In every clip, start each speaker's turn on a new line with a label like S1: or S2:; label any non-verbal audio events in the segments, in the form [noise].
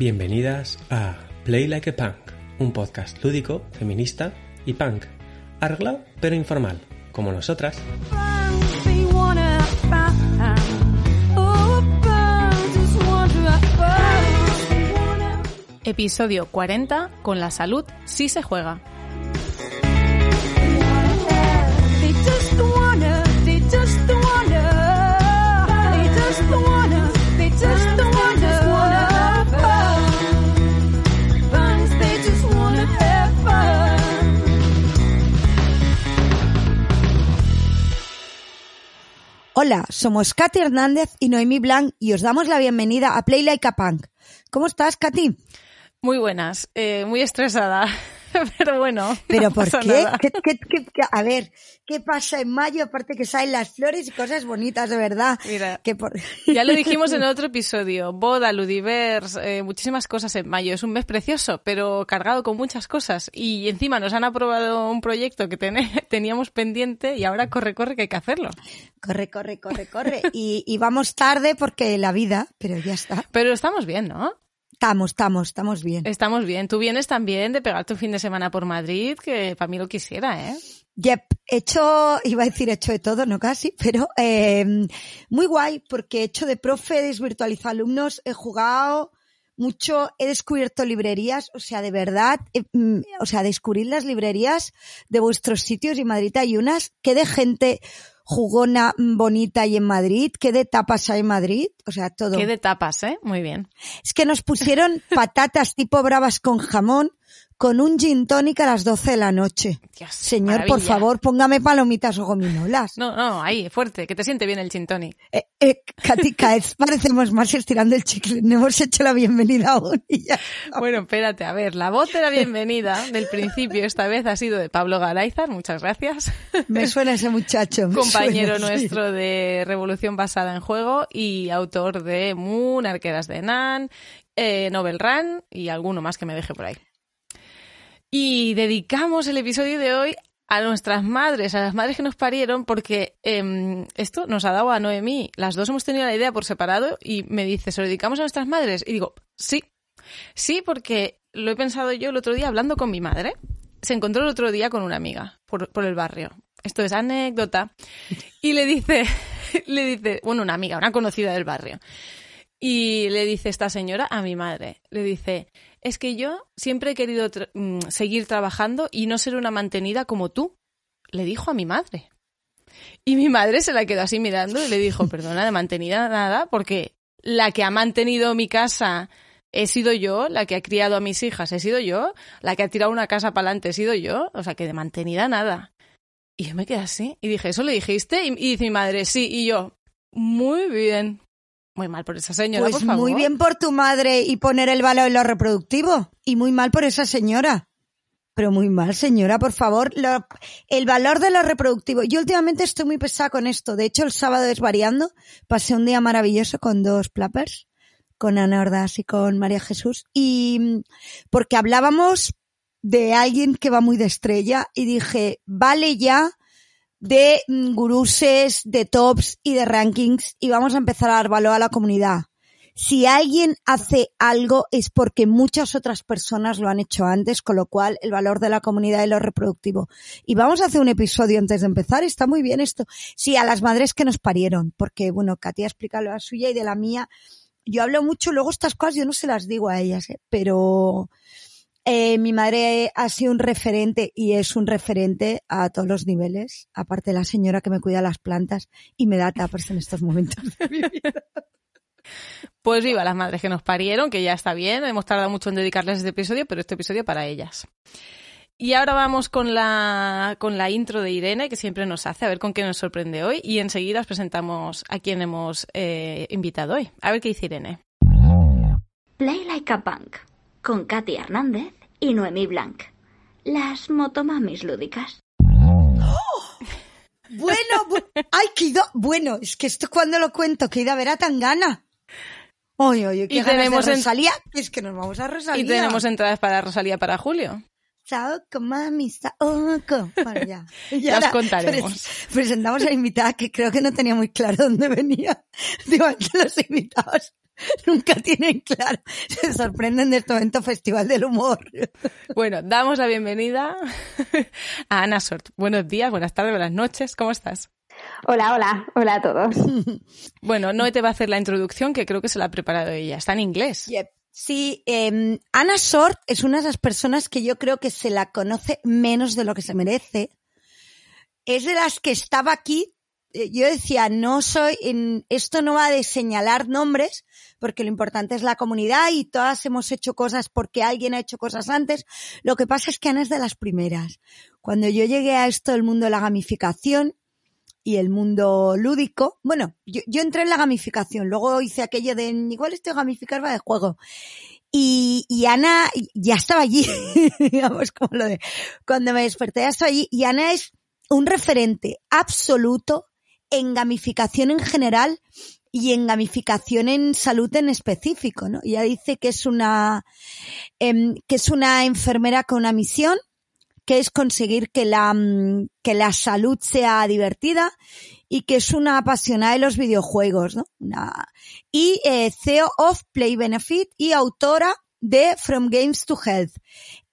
S1: Bienvenidas a Play Like a Punk, un podcast lúdico, feminista y punk, arreglado pero informal, como nosotras.
S2: Episodio 40 con la salud sí se juega.
S3: Hola, somos Katy Hernández y Noemí Blanc y os damos la bienvenida a Play Like a Punk. ¿Cómo estás, Katy?
S2: Muy buenas, eh, muy estresada, [laughs] pero bueno.
S3: ¿Pero
S2: no
S3: por
S2: pasa
S3: qué? ¿Qué, qué- qué- qué- A ver, ¿qué pasa en mayo? Aparte que salen las flores y cosas bonitas, de verdad.
S2: Mira,
S3: Que por... [laughs]
S2: Ya lo dijimos en [laughs] otro episodio, boda, ludivers, eh, muchísimas cosas en mayo. Es un mes precioso, pero cargado con muchas cosas. Y encima nos han aprobado un proyecto que teníamos pendiente y ahora corre, corre que hay que hacerlo.
S3: Corre, corre, corre, corre. Y, y vamos tarde porque la vida, pero ya está.
S2: Pero estamos bien, ¿no?
S3: Estamos, estamos, estamos bien.
S2: Estamos bien. Tú vienes también de pegarte un fin de semana por Madrid, que para mí lo quisiera, ¿eh?
S3: Yep, he hecho, iba a decir hecho de todo, no casi, pero eh, muy guay porque he hecho de profe, he desvirtualizado alumnos, he jugado mucho, he descubierto librerías, o sea, de verdad, eh, mm, o sea, descubrir las librerías de vuestros sitios y en Madrid hay unas, que de gente jugona, mm, bonita y en Madrid, que de tapas hay en Madrid, o sea, todo.
S2: Qué de tapas, ¿eh? Muy bien.
S3: Es que nos pusieron [laughs] patatas tipo bravas con jamón con un gin tonic a las 12 de la noche.
S2: Dios,
S3: Señor, por favor, póngame palomitas o gominolas.
S2: No, no, ahí, fuerte, que te siente bien el gin tonic.
S3: Eh, eh, parecemos más estirando el chicle. No hemos hecho la bienvenida aún y ya.
S2: Bueno, espérate, a ver, la voz de la bienvenida del principio esta vez ha sido de Pablo Galayzar, muchas gracias.
S3: Me suena ese muchacho.
S2: Compañero
S3: suena, sí.
S2: nuestro de Revolución Basada en Juego y autor de Moon, Arqueras de Nan, eh, Novel Run y alguno más que me deje por ahí. Y dedicamos el episodio de hoy a nuestras madres, a las madres que nos parieron, porque em, esto nos ha dado a Noemí. Las dos hemos tenido la idea por separado y me dice, ¿se lo dedicamos a nuestras madres? Y digo, sí. Sí, porque lo he pensado yo el otro día hablando con mi madre. Se encontró el otro día con una amiga por, por el barrio. Esto es anécdota. Y le dice, [laughs] le dice, bueno, una amiga, una conocida del barrio. Y le dice esta señora a mi madre, le dice, es que yo siempre he querido mm, seguir trabajando y no ser una mantenida como tú. Le dijo a mi madre. Y mi madre se la quedó así mirando y le dijo, perdona, de mantenida nada, porque la que ha mantenido mi casa he sido yo, la que ha criado a mis hijas he sido yo, la que ha tirado una casa para adelante he sido yo, o sea que de mantenida nada. Y yo me quedé así y dije, ¿eso le dijiste? Y dice mi madre, sí, y yo, muy bien. Muy mal por esa señora,
S3: Pues
S2: por favor.
S3: muy bien por tu madre y poner el valor en lo reproductivo. Y muy mal por esa señora. Pero muy mal, señora, por favor. Lo- el valor de lo reproductivo. Yo últimamente estoy muy pesada con esto. De hecho, el sábado es variando. Pasé un día maravilloso con dos plappers, con Ana Ordaz y con María Jesús. Y mm, porque hablábamos de alguien que va muy de estrella y dije, vale ya de mm, guruses, de tops y de rankings y vamos a empezar a dar valor a la comunidad. Si alguien hace algo es porque muchas otras personas lo han hecho antes, con lo cual el valor de la comunidad y lo reproductivo. Y vamos a hacer un episodio antes de empezar, está muy bien esto. Sí, a las madres que nos parieron, porque bueno, Katia explica la suya y de la mía. Yo hablo mucho, luego estas cosas yo no se las digo a ellas, ¿eh? pero eh, mi madre ha sido un referente y es un referente a todos los niveles, aparte de la señora que me cuida las plantas y me da tapas en estos momentos de mi vida.
S2: Pues viva las madres que nos parieron, que ya está bien. Hemos tardado mucho en dedicarles este episodio, pero este episodio para ellas. Y ahora vamos con la, con la intro de Irene, que siempre nos hace, a ver con qué nos sorprende hoy. Y enseguida os presentamos a quien hemos eh, invitado hoy. A ver qué dice Irene.
S4: Play Like a Punk, con Katy Hernández y Noemí Blanc. Las motomamis lúdicas.
S3: Bueno, bu- ay, que he ido, bueno, es que esto cuando lo cuento, que ido a ver a Tangana. Oye, oye, qué
S2: Y
S3: ganas
S2: tenemos
S3: de
S2: en-
S3: Rosalía, es que nos vamos a Rosalía.
S2: Y tenemos entradas para Rosalía para Julio.
S3: Saoko, mami, saoko. Bueno, ya. [laughs]
S2: Ya os
S3: ahora
S2: contaremos.
S3: pres- presentamos a la invitada que creo que no tenía muy claro dónde venía. [laughs] Digo, ante los invitados. [laughs] nunca tienen claro. Se sorprenden de este momento Festival del Humor.
S2: Bueno, damos la bienvenida a Ana Sort. Buenos días, buenas tardes, buenas noches. ¿Cómo estás?
S5: Hola, hola, hola a todos. [laughs]
S2: Bueno, no te va a hacer la introducción, que creo que se la ha preparado ella. Está en inglés.
S3: Yep. Sí, eh, Ana Sort es una de esas personas que yo creo que se la conoce menos de lo que se merece. Es de las que estaba aquí. Eh, Yo decía, no soy, en, esto no va de señalar nombres, porque lo importante es la comunidad y todas hemos hecho cosas porque alguien ha hecho cosas antes. Lo que pasa es que Ana es de las primeras. Cuando yo llegué a esto del mundo de la gamificación, y el mundo lúdico. Bueno, yo, yo entré en la gamificación, luego hice aquello de igual esto de gamificar va de juego. Y, y Ana ya estaba allí, [laughs] digamos como lo de cuando me desperté ya estaba allí. Y Ana es un referente absoluto en gamificación en general y en gamificación en salud en específico, ¿no? Ella dice que es una em, que es una enfermera con una misión que es conseguir que la, mm, que la salud sea divertida y que es una apasionada de los videojuegos, ¿no? Y eh, CEO of Play Benefit y autora de From Games to Health.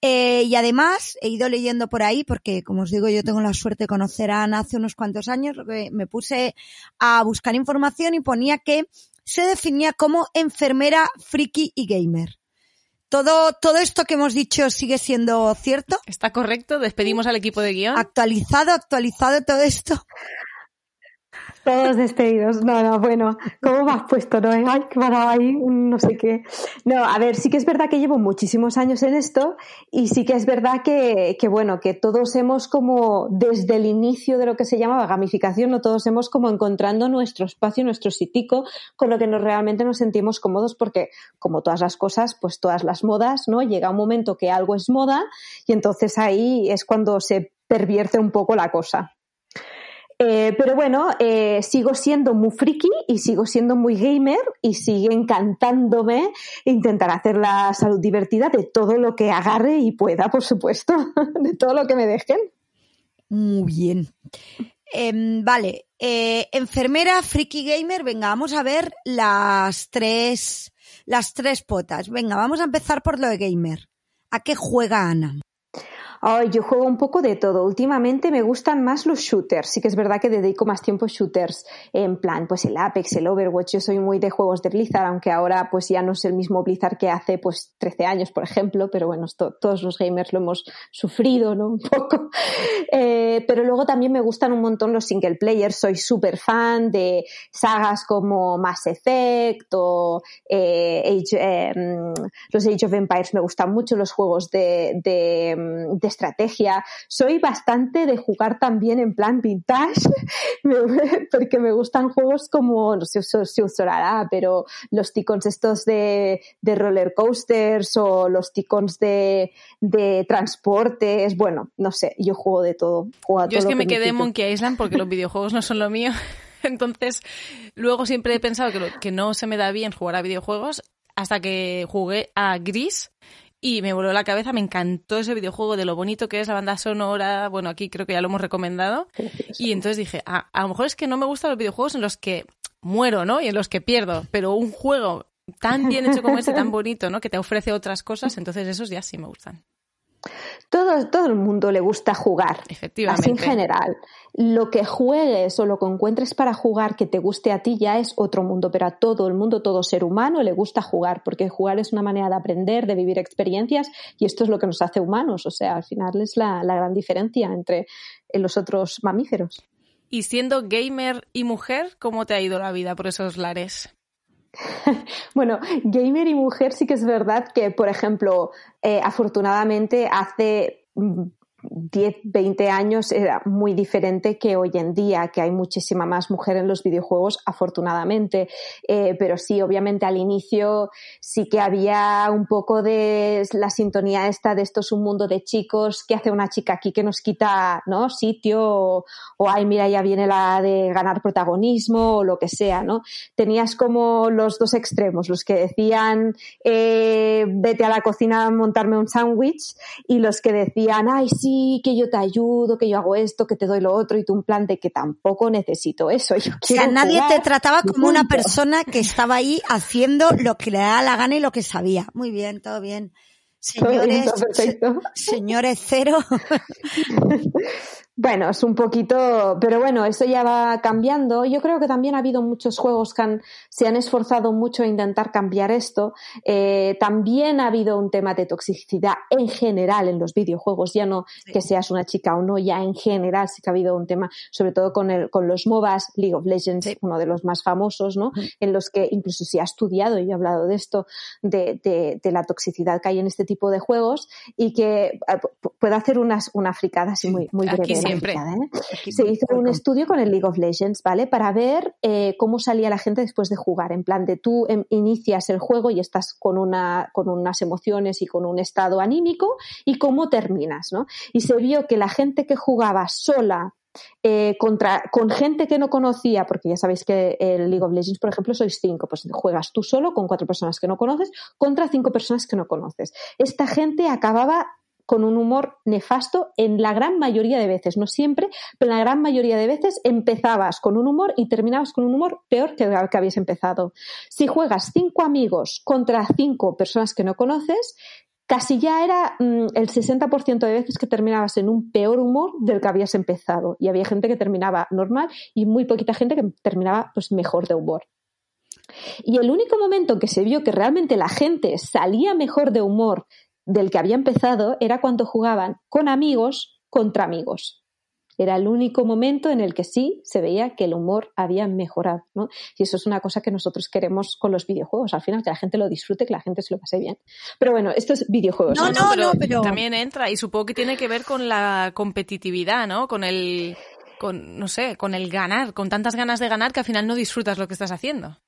S3: Eh, y además he ido leyendo por ahí porque, como os digo, yo tengo la suerte de conocer a Ana hace unos cuantos años, me puse a buscar información y ponía que se definía como enfermera friki y gamer. Todo, todo esto que hemos dicho sigue siendo cierto.
S2: ¿Está correcto? Despedimos al equipo de guion.
S3: Actualizado, actualizado todo esto.
S5: Todos despedidos. No, no, bueno, ¿cómo me has puesto? No, ay, ha dado ahí no sé qué. No, a ver, sí que es verdad que llevo muchísimos años en esto y sí que es verdad que, que, bueno, que todos hemos como, desde el inicio de lo que se llamaba gamificación, no todos hemos como encontrando nuestro espacio, nuestro sitico, con lo que nos realmente nos sentimos cómodos porque, como todas las cosas, pues todas las modas, ¿no? Llega un momento que algo es moda y entonces ahí es cuando se pervierte un poco la cosa. Eh, pero bueno, eh, sigo siendo muy friki y sigo siendo muy gamer y sigue encantándome intentar hacer la salud divertida de todo lo que agarre y pueda, por supuesto, [laughs] de todo lo que me dejen.
S3: Muy bien. Em, vale, eh, enfermera, friki gamer, venga, vamos a ver las tres, las tres potas. Venga, vamos a empezar por lo de gamer. ¿A qué juega Ana?
S5: Ay, yo juego un poco de todo. Últimamente me gustan más los shooters. Sí que es verdad que dedico más tiempo a shooters. En plan, pues el Apex, el Overwatch. Yo soy muy de juegos de Blizzard, aunque ahora pues ya no es el mismo Blizzard que hace pues 13 años, por ejemplo. Pero bueno, todos los gamers lo hemos sufrido, ¿no? [laughs] Un poco. Eh, pero luego también me gustan un montón los single players. Soy súper fan de sagas como Mass Effect o eh, eh, los Age of Empires me gustan mucho, los juegos de, de estrategia. Soy bastante de jugar también en plan vintage, [laughs] porque me gustan juegos como, no sé si os sonará, pero los ticons estos de, de roller coasters o los ticons de, de transportes, bueno, no sé, yo juego de todo. Juego
S2: Yo
S5: todo
S2: es que
S5: lo
S2: me quedé en. Monkey Island porque los [laughs] videojuegos no son lo mío. [laughs] Entonces, luego siempre he pensado que, lo- que no se me da bien jugar a videojuegos hasta que jugué a Gris y me voló la cabeza. Me encantó ese videojuego de lo bonito que es la banda sonora. Bueno, aquí creo que ya lo hemos recomendado. Y entonces dije, ah, a lo mejor es que no me gustan los videojuegos en los que muero, ¿no? Y en los que pierdo. Pero un juego tan bien hecho como este, tan bonito, ¿no? Que te ofrece otras cosas, entonces esos ya sí me gustan.
S5: Todo, todo el mundo le gusta jugar.
S2: Efectivamente.
S5: Así en general. Lo que juegues o lo que encuentres para jugar que te guste a ti ya es otro mundo, pero a todo el mundo, todo ser humano le gusta jugar, porque jugar es una manera de aprender, de vivir experiencias y esto es lo que nos hace humanos. O sea, al final es la, la gran diferencia entre los otros mamíferos.
S2: Y siendo gamer y mujer, ¿cómo te ha ido la vida por esos lares? [laughs]
S5: Bueno, gamer y mujer sí que es verdad que, por ejemplo, eh, afortunadamente hace mm, 10, 20 años era muy diferente que hoy en día, que hay muchísima más mujer en los videojuegos, afortunadamente. Eh, pero sí, obviamente al inicio sí que había un poco de la sintonía esta de esto es un mundo de chicos, que hace una chica aquí que nos quita ¿no? sitio? O, ay, mira, ya viene la de ganar protagonismo o lo que sea, ¿no? Tenías como los dos extremos, los que decían eh, vete a la cocina a montarme un sándwich y los que decían, ay, sí, sí, que yo te ayudo, que yo hago esto, que te doy lo otro, y tú un plan de que tampoco necesito eso. Yo
S3: o sea, nadie te trataba como una persona que estaba ahí haciendo lo que le daba la gana y lo que sabía. Muy bien, todo bien. [laughs]
S5: Todo bien,
S3: Señores,
S5: todo
S3: señores cero. [laughs]
S5: Bueno, es un poquito, pero bueno, eso ya va cambiando. Yo creo que también ha habido muchos juegos que han- se han esforzado mucho a intentar cambiar esto. Eh, también ha habido un tema de toxicidad en general en los videojuegos, ya no que seas una chica o no, ya en general sí que ha habido un tema, sobre todo con, el, con los MOBAs, League of Legends, uno de los más famosos, ¿no? En los que incluso se ha estudiado, y yo he hablado de esto, de, de- de la toxicidad que hay en este tipo de juegos y que eh, pu- puedo hacer unas, una fricada así muy, muy breve.
S2: Siempre.
S5: ¿eh? Se hizo un estudio con el League of Legends, ¿vale? Para ver eh, cómo salía la gente después de jugar. En plan de tú em, inicias el juego y estás con, una, con unas emociones y con un estado anímico y cómo terminas, ¿no? Y se vio que la gente que jugaba sola eh, contra, con gente que no conocía, porque ya sabéis que el League of Legends, por ejemplo, sois cinco, pues juegas tú solo con cuatro personas que no conoces contra cinco personas que no conoces. Esta gente acababa con un humor nefasto en la gran mayoría de veces, no siempre, pero en la gran mayoría de veces empezabas con un humor y terminabas con un humor peor que el que habías empezado. Si juegas cinco amigos contra cinco personas que no conoces, casi ya era mm, el 60% de veces que terminabas en un peor humor del que habías empezado. Y había gente que terminaba normal y muy poquita gente que terminaba pues mejor de humor. Y el único momento en que se vio que realmente la gente salía mejor de humor del que había empezado era cuando jugaban con amigos contra amigos. Era el único momento en el que sí se veía que el humor había mejorado, ¿no? Y eso es una cosa que nosotros queremos con los videojuegos, al final, que la gente lo disfrute, que la gente se lo pase bien. Pero bueno, esto es videojuegos.
S3: No, no, no, pero-
S2: también entra y supongo que tiene que ver con la competitividad, ¿no? Con el con no sé, con el ganar, con tantas ganas de ganar que al final no disfrutas lo que estás haciendo.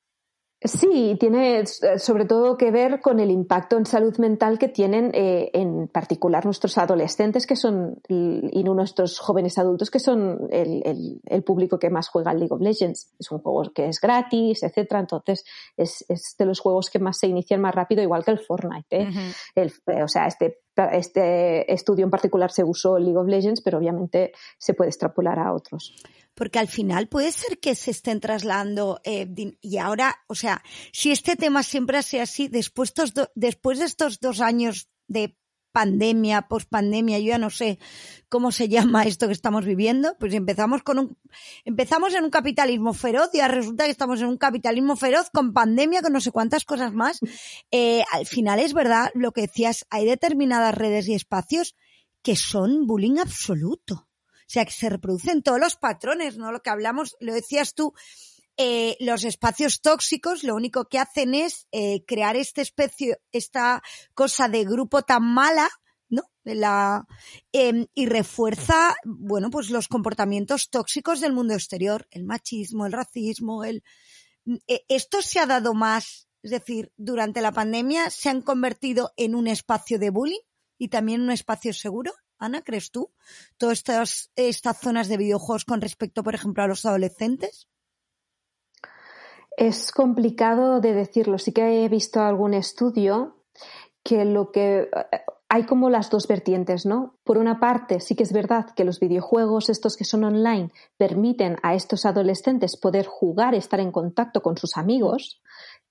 S5: Sí, tiene eh, sobre todo que ver con el impacto en salud mental que tienen eh, en particular nuestros adolescentes que son y nuestros jóvenes adultos que son el, el- el público que más juega al League of Legends. Es un juego que es gratis, etcétera. Entonces es, es de los juegos que más se inician más rápido, igual que el Fortnite. ¿eh? El- eh, o sea, este, este estudio en particular se usó League of Legends, pero obviamente se puede extrapolar a otros.
S3: Porque al final puede ser que se estén trasladando eh, y ahora, o sea, si este tema siempre ha sido así, después de estos dos años de pandemia, pospandemia, yo ya no sé cómo se llama [laughs] esto que estamos viviendo, pues empezamos con un, empezamos en un capitalismo feroz y ahora resulta que estamos en un capitalismo feroz con pandemia, con no sé cuántas cosas más. Eh, al final es verdad lo que decías, hay determinadas redes y espacios que son bullying absoluto. O sea, que se reproducen todos los patrones, ¿no? Lo que hablamos, lo decías tú, eh, los espacios tóxicos lo único que hacen es eh, crear esta especie, esta cosa de grupo tan mala, ¿no? La, em, y refuerza, bueno, pues los comportamientos tóxicos del mundo exterior, el machismo, el racismo, el, eh, esto se ha dado más, es decir, durante la pandemia se han convertido en un espacio de bullying y también un espacio seguro. Ana, ¿crees tú? Todas estas, estas zonas de videojuegos con respecto, por ejemplo, a los adolescentes.
S5: Es complicado de decirlo. Sí que he visto algún estudio que lo que hay como las dos vertientes, ¿no? Por una parte, sí que es verdad que los videojuegos, estos que son online, permiten a estos adolescentes poder jugar, estar en contacto con sus amigos,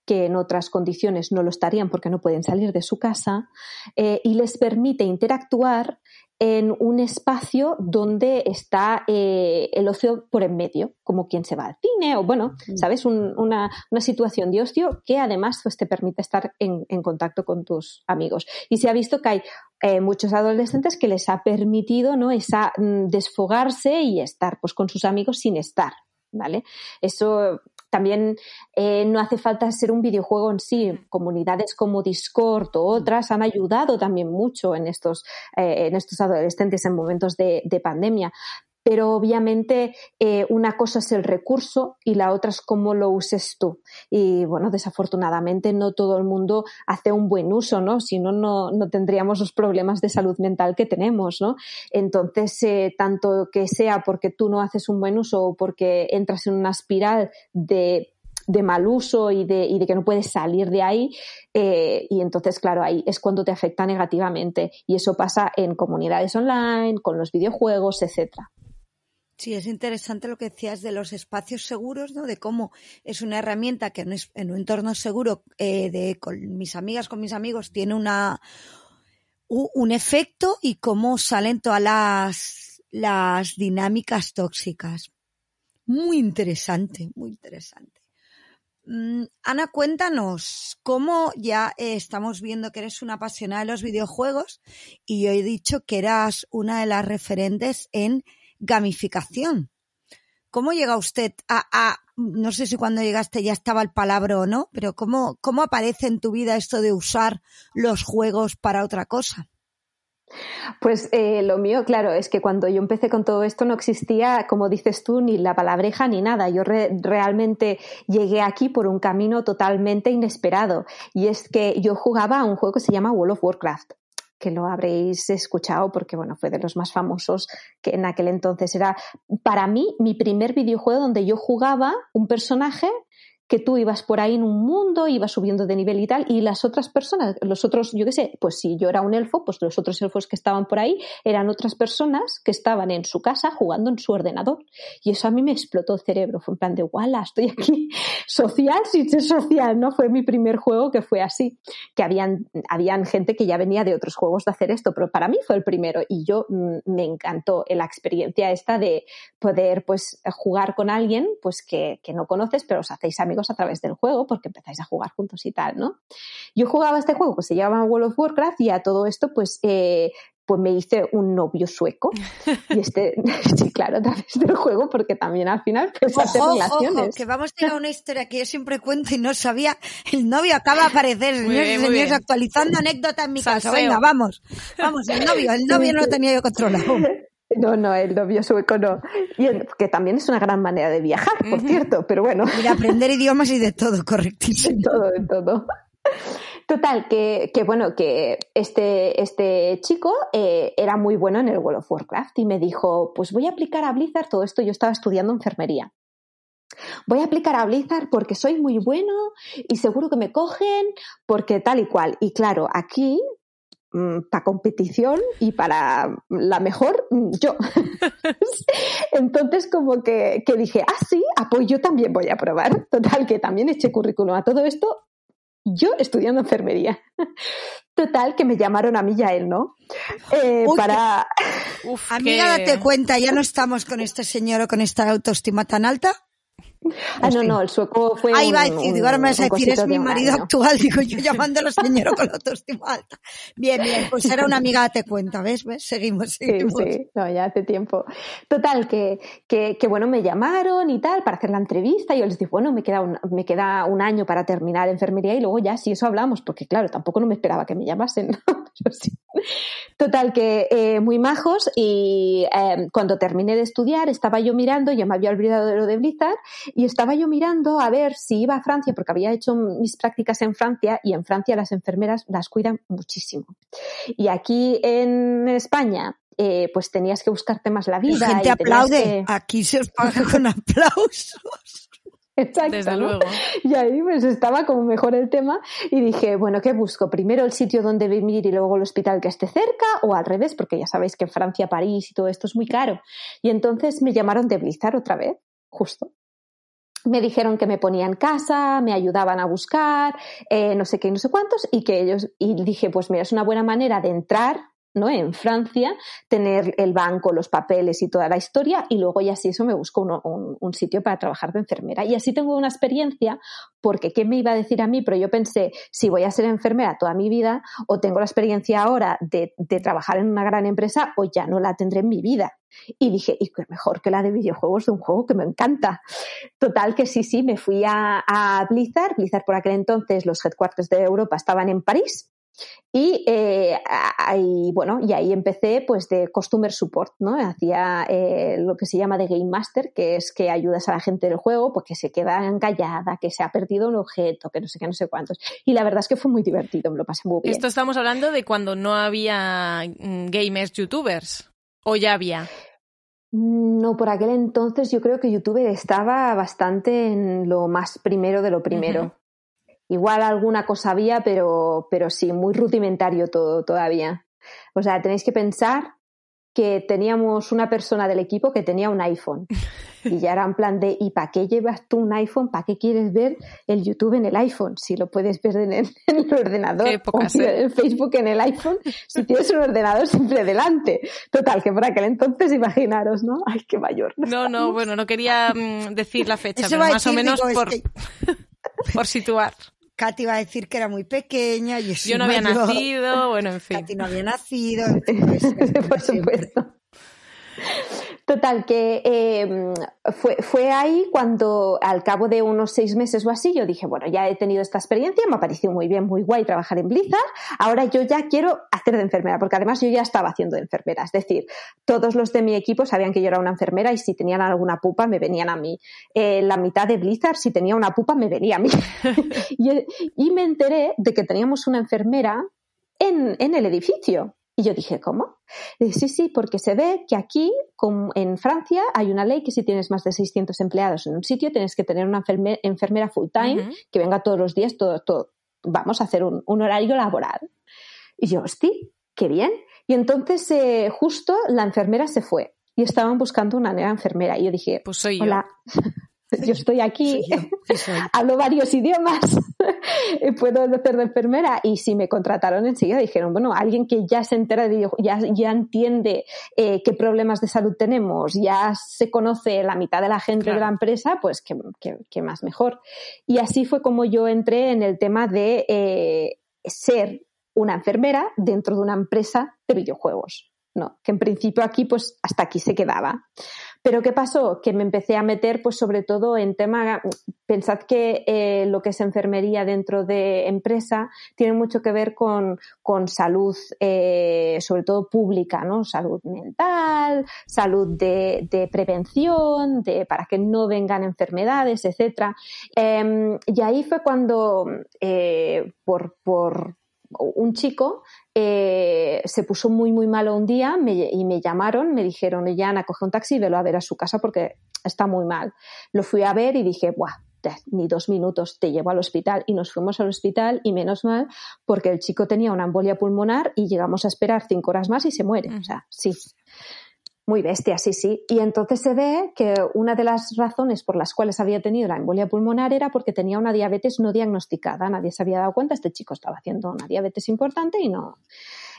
S5: que en otras condiciones no lo estarían porque no pueden salir de su casa, eh, y les permite interactuar en un espacio donde está eh, el ocio por en medio, como quien se va al cine o, bueno, ¿sabes? Un- una, una situación de ocio que además pues, te permite estar en, en contacto con tus amigos. Y se ha visto que hay eh, muchos adolescentes que les ha permitido ¿no? esa mm, desfogarse y estar pues, con sus amigos sin estar. ¿Vale? Eso también eh, no hace falta ser un videojuego en sí. Comunidades como Discord o otras han ayudado también mucho en estos, eh, en estos adolescentes en momentos de, de pandemia. Pero obviamente eh, una cosa es el recurso y la otra es cómo lo uses tú. Y bueno, desafortunadamente no todo el mundo hace un buen uso, ¿no? Si no, no, no tendríamos los problemas de salud mental que tenemos, ¿no? Entonces, eh, tanto que sea porque tú no haces un buen uso o porque entras en una espiral de mal uso y de, y de, que no puedes salir de ahí. Eh, y entonces, claro, ahí es cuando te afecta negativamente. Y eso pasa en comunidades online, con los videojuegos, etcétera.
S3: Sí, es interesante lo que decías de los espacios seguros, ¿no? De cómo es una herramienta que en un entorno seguro eh, de con mis amigas, con mis amigos, tiene una un efecto y cómo salen todas las, las dinámicas tóxicas. Muy interesante, muy interesante. Mm, Ana, cuéntanos cómo ya eh, estamos viendo que eres una apasionada de los videojuegos y yo he dicho que eras una de las referentes en gamificación. ¿Cómo llega usted a, no sé si cuando llegaste ya estaba el palabra o no, pero cómo, cómo aparece en tu vida esto de usar los juegos para otra cosa?
S5: Pues eh, lo mío, claro, es que cuando yo empecé con todo esto no existía, como dices tú, ni la palabreja ni nada. Yo realmente llegué aquí por un camino totalmente inesperado. Y es que yo jugaba a un juego que se llama World of Warcraft que lo habréis escuchado porque bueno, fue de los más famosos que en aquel entonces. Era para mí mi primer videojuego donde yo jugaba un personaje que tú ibas por ahí en un mundo, ibas subiendo de nivel y tal, y las otras personas, los otros, yo qué sé, pues si yo era un elfo, pues los otros elfos que estaban por ahí eran otras personas que estaban en su casa jugando en su ordenador. Y eso a mí me explotó el cerebro, fue en plan de, guala, estoy aquí [laughs] social sin ser social, ¿no? Fue mi primer juego que fue así, que habían, habían gente que ya venía de otros juegos de hacer esto, pero para mí fue el primero y yo mm, me encantó la experiencia esta de poder pues jugar con alguien pues que, que no conoces, pero os hacéis amigos a través del juego porque empezáis a jugar juntos y tal, ¿no? Yo jugaba este juego que se llama World of Warcraft y a todo esto pues eh, pues me hice un novio sueco. Y este, [laughs] sí, claro, a través del juego, porque también al final pues hacer relaciones.
S3: que vamos a ir a una historia que yo siempre cuento y no sabía. El novio acaba de aparecer, señores señores, actualizando anécdota en mi casa. Venga, vamos, vamos, el novio, el novio no lo tenía yo controlado. [laughs] [laughs]
S5: No, no, el novio sueco no. Y que también es una gran manera de viajar, por cierto, pero bueno.
S3: Y de aprender idiomas y de todo, correctísimo.
S5: De todo, de todo. Total, que, que, bueno, que este, este chico eh, era muy bueno en el World of Warcraft y me dijo, pues voy a aplicar a Blizzard todo esto, yo estaba estudiando enfermería. Voy a aplicar a Blizzard porque soy muy bueno y seguro que me cogen porque tal y cual. Y claro, aquí para competición y para la mejor, mm, yo. [laughs] Entonces, como que, dije, ah, sí, pues yo también voy a probar. Total, que también eché currículum a todo esto, yo estudiando enfermería. Total, que me llamaron a mí y a él, ¿no? Eh, para. [laughs]
S3: Amiga, date cuenta, ya no estamos con este señor o con esta autoestima tan alta.
S5: Ah, no, no, el sueco fue.
S3: Ahí va a decir, ahora me vas a decir, es mi marido actual, digo yo [laughs] llamándolo señor con la autoestima alta. Bien, bien, pues era una amiga, te cuenta, ¿ves? ¿Ves? Seguimos, seguimos.
S5: Sí, sí, no, ya hace tiempo. Total, que, que, que, bueno, me llamaron y tal para hacer la entrevista y yo les dije, bueno, me queda, un, me queda un año para terminar enfermería y luego ya, si eso hablamos, porque claro, tampoco no me esperaba que me llamasen. [laughs] Total, que eh, muy majos y eh, cuando terminé de estudiar estaba yo mirando, yo me había olvidado de lo de Blizzard y estaba yo mirando a ver si iba a Francia, porque había hecho mis prácticas en Francia y en Francia las enfermeras las cuidan muchísimo. Y aquí en España, eh, pues tenías que buscarte más la vida.
S3: La gente aplaude. Aquí se os paga con aplausos.
S5: Exacto, Desde luego. Y ahí pues estaba como mejor el tema y dije, bueno, ¿qué busco? Primero el sitio donde vivir y luego el hospital que esté cerca o al revés, porque ya sabéis que en Francia, París y todo esto es muy caro. Y entonces me llamaron de Blizzard otra vez, justo me dijeron que me ponían casa, me ayudaban a buscar, eh, no sé qué, no sé cuántos, y que ellos, y dije, pues mira, es una buena manera de entrar ¿no? En Francia, tener el banco, los papeles y toda la historia, y luego ya si eso me busco un, sitio para trabajar de enfermera. Y así tengo una experiencia, porque ¿qué me iba a decir a mí? Pero yo pensé, si voy a ser enfermera toda mi vida, o tengo la experiencia ahora de, de trabajar en una gran empresa, o ya no la tendré en mi vida. Y dije, y qué mejor que la de videojuegos de un juego que me encanta. Total que sí, sí, me fui a, a Blizzard. Blizzard por aquel entonces, los headquarters de Europa estaban en París. Y eh, ahí, bueno, y ahí empecé pues de Customer Support, ¿no? Hacía eh, lo que se llama de Game Master, que es que ayudas a la gente del juego porque se queda encallada, que se ha perdido un objeto, que no sé qué, no sé cuántos. Y la verdad es que fue muy divertido, me lo pasé muy bien.
S2: Esto estamos hablando de cuando no había mm, gamers youtubers, o ya había.
S5: No, por aquel entonces yo creo que YouTube estaba bastante en lo más primero de lo primero. Igual alguna cosa había, pero, pero sí, muy rudimentario todo todavía. O sea, tenéis que pensar que teníamos una persona del equipo que tenía un iPhone. [laughs] Y ya era en plan de, ¿y para qué llevas tú un iPhone? ¿Para qué quieres ver el YouTube en el iPhone? Si lo puedes ver en el, [laughs] ordenador. o el Facebook en el iPhone, si tienes un ordenador siempre delante. Total, que por aquel entonces imaginaros, ¿no? Ay, qué mayor.
S2: No, no, bueno, no quería mm, decir la fecha, pero más o menos por, [laughs] por situar.
S3: Katy iba a decir que era muy pequeña. Yo,
S2: yo [laughs] no había nacido, bueno, en fin.
S3: Katy no había nacido.
S5: Pues, por supuesto. Total, que eh, fue, fue ahí cuando al cabo de unos seis meses o así yo dije, bueno, ya he tenido esta experiencia, me ha parecido muy bien, muy guay trabajar en Blizzard, ahora yo ya quiero hacer de enfermera, porque además yo ya estaba haciendo de enfermera, es decir, todos los de mi equipo sabían que yo era una enfermera y si tenían alguna pupa me venían a mí. Eh, la mitad de Blizzard, si tenía una pupa, me venía a mí. [laughs] y, y, me enteré de que teníamos una enfermera en, en el edificio. Y yo dije, ¿cómo? sí, sí, porque se ve que aquí, como en Francia, hay una ley que si tienes más de 600 empleados en un sitio, tienes que tener una enfermera full time que venga todos los días, todo, todo. Vamos a hacer un, horario laboral. Y yo, hosti, qué bien. Y entonces, eh, justo la enfermera se fue y estaban buscando una nueva enfermera. Y yo dije,
S2: pues soy
S5: hola. Yo estoy [laughs] aquí, [laughs] hablo varios idiomas, [laughs] puedo hacer de enfermera. Y si me contrataron enseguida, dijeron, bueno, alguien que ya se entera de ya, ya entiende eh, qué problemas de salud tenemos, ya se conoce la mitad de la gente de la empresa, pues qué, más mejor. Y así fue como yo entré en el tema de eh, ser una enfermera dentro de una empresa de videojuegos. No, que en principio aquí, pues hasta aquí se quedaba. Pero ¿qué pasó? Que me empecé a meter, pues sobre todo en tema, pensad que eh, lo que es enfermería dentro de empresa tiene mucho que ver con, con salud, eh, sobre todo pública, ¿no? Salud mental, salud de, de prevención, de, para que no vengan enfermedades, etcétera. Em, y ahí fue cuando, eh, por, por un chico eh, se puso muy, muy malo un día y me llamaron, me dijeron, ya Ana, coge un taxi y velo a ver a su casa porque está muy mal. Lo fui a ver y dije, Buah, ni dos minutos, te llevo al hospital. Y nos fuimos al hospital y menos mal porque el chico tenía una embolia pulmonar y llegamos a esperar cinco horas más y se muere. O sea, sí. Muy bestia, sí, sí. Y entonces se ve que una de las razones por las cuales había tenido la embolia pulmonar era porque tenía una diabetes no diagnosticada. Nadie se había dado cuenta, este chico estaba haciendo una diabetes importante y no,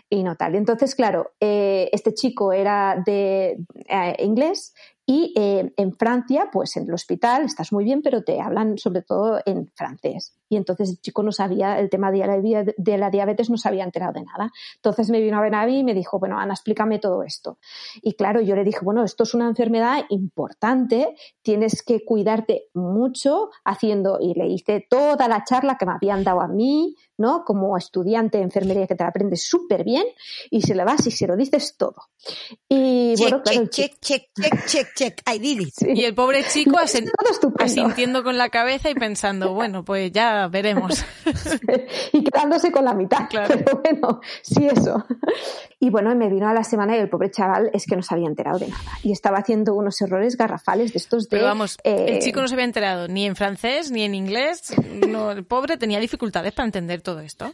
S5: y no tal. Entonces, claro, eh, este chico era de eh, inglés y eh, en Francia, pues en el hospital estás muy bien, pero te hablan sobre todo en francés. Y entonces el chico no sabía, el tema de la, de la diabetes no se había enterado de nada. Entonces me vino a ver a mí y me dijo, bueno, Ana, explícame todo esto. Y claro, yo le dije, bueno, esto es una enfermedad importante, tienes que cuidarte mucho haciendo, y le hice toda la charla que me habían dado a mí, ¿no? Como estudiante de enfermería que te la aprendes súper bien y se le vas y se lo dices todo. Y bueno,
S3: claro, check, check, check, check, check, I did it.
S2: Y el pobre chico asintiendo con la cabeza y pensando, [laughs] bueno, pues ya veremos.
S5: y quedándose con la mitad. [laughs] Pero bueno, sí, eso. Y bueno, me vino a la semana y el pobre chaval es que no se había enterado de nada. Y estaba haciendo unos errores garrafales de estos de.
S2: Pero vamos, el eh, chico no se había enterado ni en francés ni en inglés. No, el pobre tenía dificultades para entender todo esto.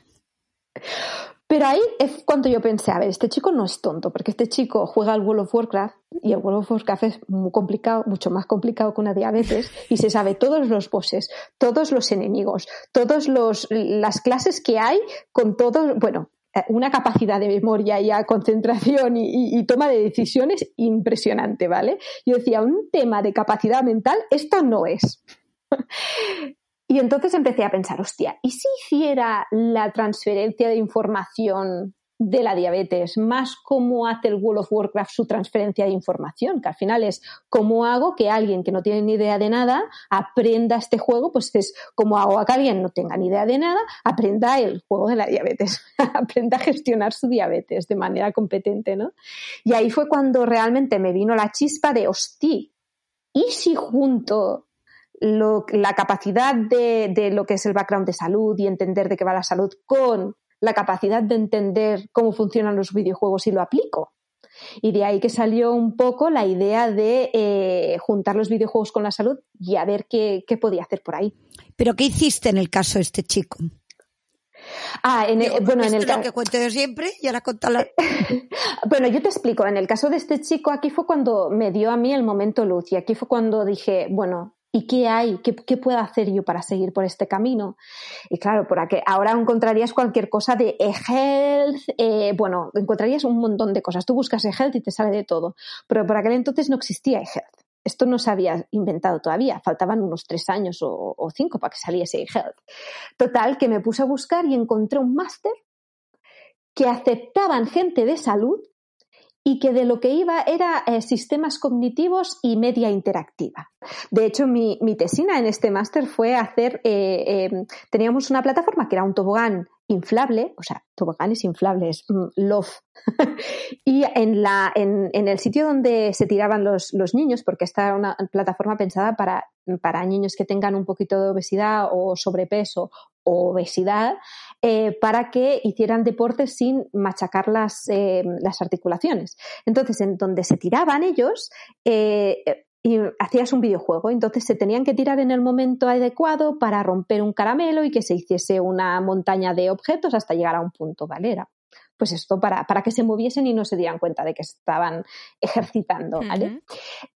S5: Pero ahí es cuando yo pensé, a ver, este chico no es tonto, porque este chico juega al World of Warcraft y el World of Warcraft es muy complicado, mucho más complicado que una diabetes, y se sabe todos los bosses, todos los enemigos, todas las clases que hay con todo, bueno, eh, una capacidad de memoria y concentración y, y, toma de decisiones impresionante, ¿vale? Yo decía, un tema de capacidad mental, esto no es. Y entonces empecé a pensar, hostia, ¿y si hiciera la transferencia de información de la diabetes, más cómo hace el World of Warcraft su transferencia de información, que al final es cómo hago que alguien que no tiene ni idea de nada aprenda este juego, pues es cómo hago a que alguien no tenga ni idea de nada, aprenda el juego de la diabetes, [laughs] aprenda a gestionar su diabetes de manera competente, ¿no? Y ahí fue cuando realmente me vino la chispa de, hostia, ¿y si junto la capacidad de, lo que es el background de salud y entender de qué va la salud con la capacidad de entender cómo funcionan los videojuegos y lo aplico. Y de ahí que salió un poco la idea de eh, juntar los videojuegos con la salud y a ver qué, qué podía hacer por ahí.
S3: ¿Pero qué hiciste en el caso de este chico?
S5: Ah, en el,
S3: Digo,
S5: bueno, en el
S3: lo que cuento yo siempre y ahora contala. [laughs]
S5: Bueno, yo te explico. En el caso de este chico, aquí fue cuando me dio a mí el momento luz y aquí fue cuando dije, bueno, ¿y qué hay? ¿Qué, qué puedo hacer yo para seguir por este camino? Y claro, por aquí, ahora encontrarías cualquier cosa de e-health, eh, bueno, encontrarías un montón de cosas. Tú buscas e-health y te sale de todo. Pero por aquel entonces no existía e-health. Esto no se había inventado todavía, faltaban unos tres años o, o cinco para que saliese e-health. Total, que me puse a buscar y encontré un máster que aceptaban gente de salud y que de lo que iba era eh, sistemas cognitivos y media interactiva. De hecho, mi, tesina en este máster fue hacer, eh, eh, teníamos una plataforma que era un tobogán inflable, o sea, toboganes inflables, mm, love, [laughs] y en, la, en, en, el sitio donde se tiraban los, los, niños, porque esta era una plataforma pensada para, para niños que tengan un poquito de obesidad o sobrepeso o obesidad, eh, para que hicieran deporte sin machacar las, eh, las, articulaciones. Entonces, en donde se tiraban ellos, eh, y hacías un videojuego. Entonces se tenían que tirar en el momento adecuado para romper un caramelo y que se hiciese una montaña de objetos hasta llegar a un punto, ¿vale? Era pues esto para, para que se moviesen y no se dieran cuenta de que estaban [laughs] ejercitando, ¿vale? Uh -huh.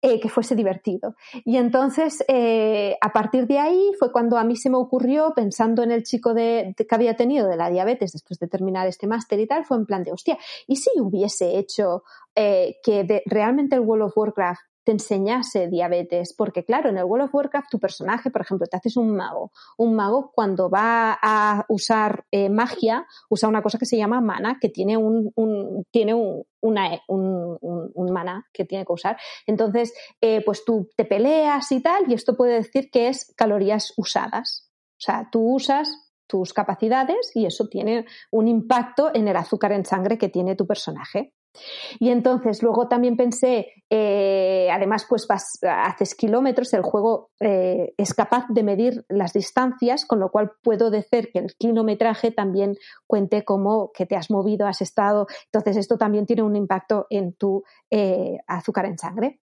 S5: eh, que fuese divertido. Y entonces, eh, a partir de ahí fue cuando a mí se me ocurrió, pensando en el chico de, de, que había tenido de la diabetes después de terminar este máster y tal, fue en plan de, hostia, ¿y si hubiese hecho eh, que de, realmente el World of Warcraft te enseñase diabetes, porque claro, en el World of Warcraft tu personaje, por ejemplo, te haces un mago. Un mago cuando va a usar eh, magia, usa una cosa que se llama mana, que tiene un, un tiene un, una, un, un, que tiene que usar. Entonces, eh, pues tú te peleas y tal, y esto puede decir que es calorías usadas. O sea, tú usas tus capacidades y eso tiene un impacto en el azúcar en sangre que tiene tu personaje. Y entonces luego también pensé, eh, además pues haces kilómetros, el juego eh, es capaz de medir las distancias, con lo cual puedo decir que el kilometraje también cuente como que te has movido, has estado, entonces esto también tiene un impacto en tu eh, azúcar en sangre.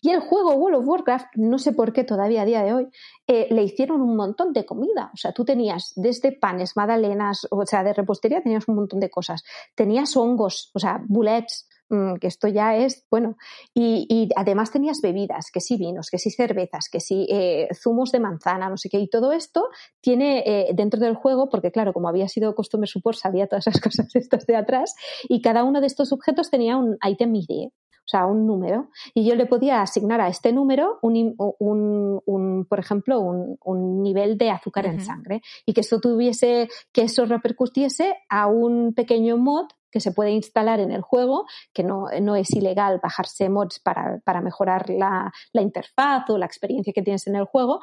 S5: Y el juego World of Warcraft, no sé por qué todavía a día de hoy, eh, le hicieron un montón de comida. O sea, tú tenías desde panes, magdalenas, o sea, de repostería tenías un montón de cosas. Tenías hongos, o sea, bullets, mmm, que esto ya es, bueno, y, y, además tenías bebidas, que sí vinos, que sí cervezas, que sí eh, zumos de manzana, no sé qué, y todo esto tiene eh, dentro del juego, porque claro, como había sido Customer Support, sabía todas esas [laughs] cosas estas de atrás, y cada uno de estos objetos tenía un item ID, o sea, un número, y yo le podía asignar a este número un, un, un por ejemplo, un, un, nivel de azúcar uh -huh. en sangre y que esto tuviese, que eso repercutiese a un pequeño mod que se puede instalar en el juego, que no, no es ilegal bajarse mods para, para mejorar la, la interfaz o la experiencia que tienes en el juego,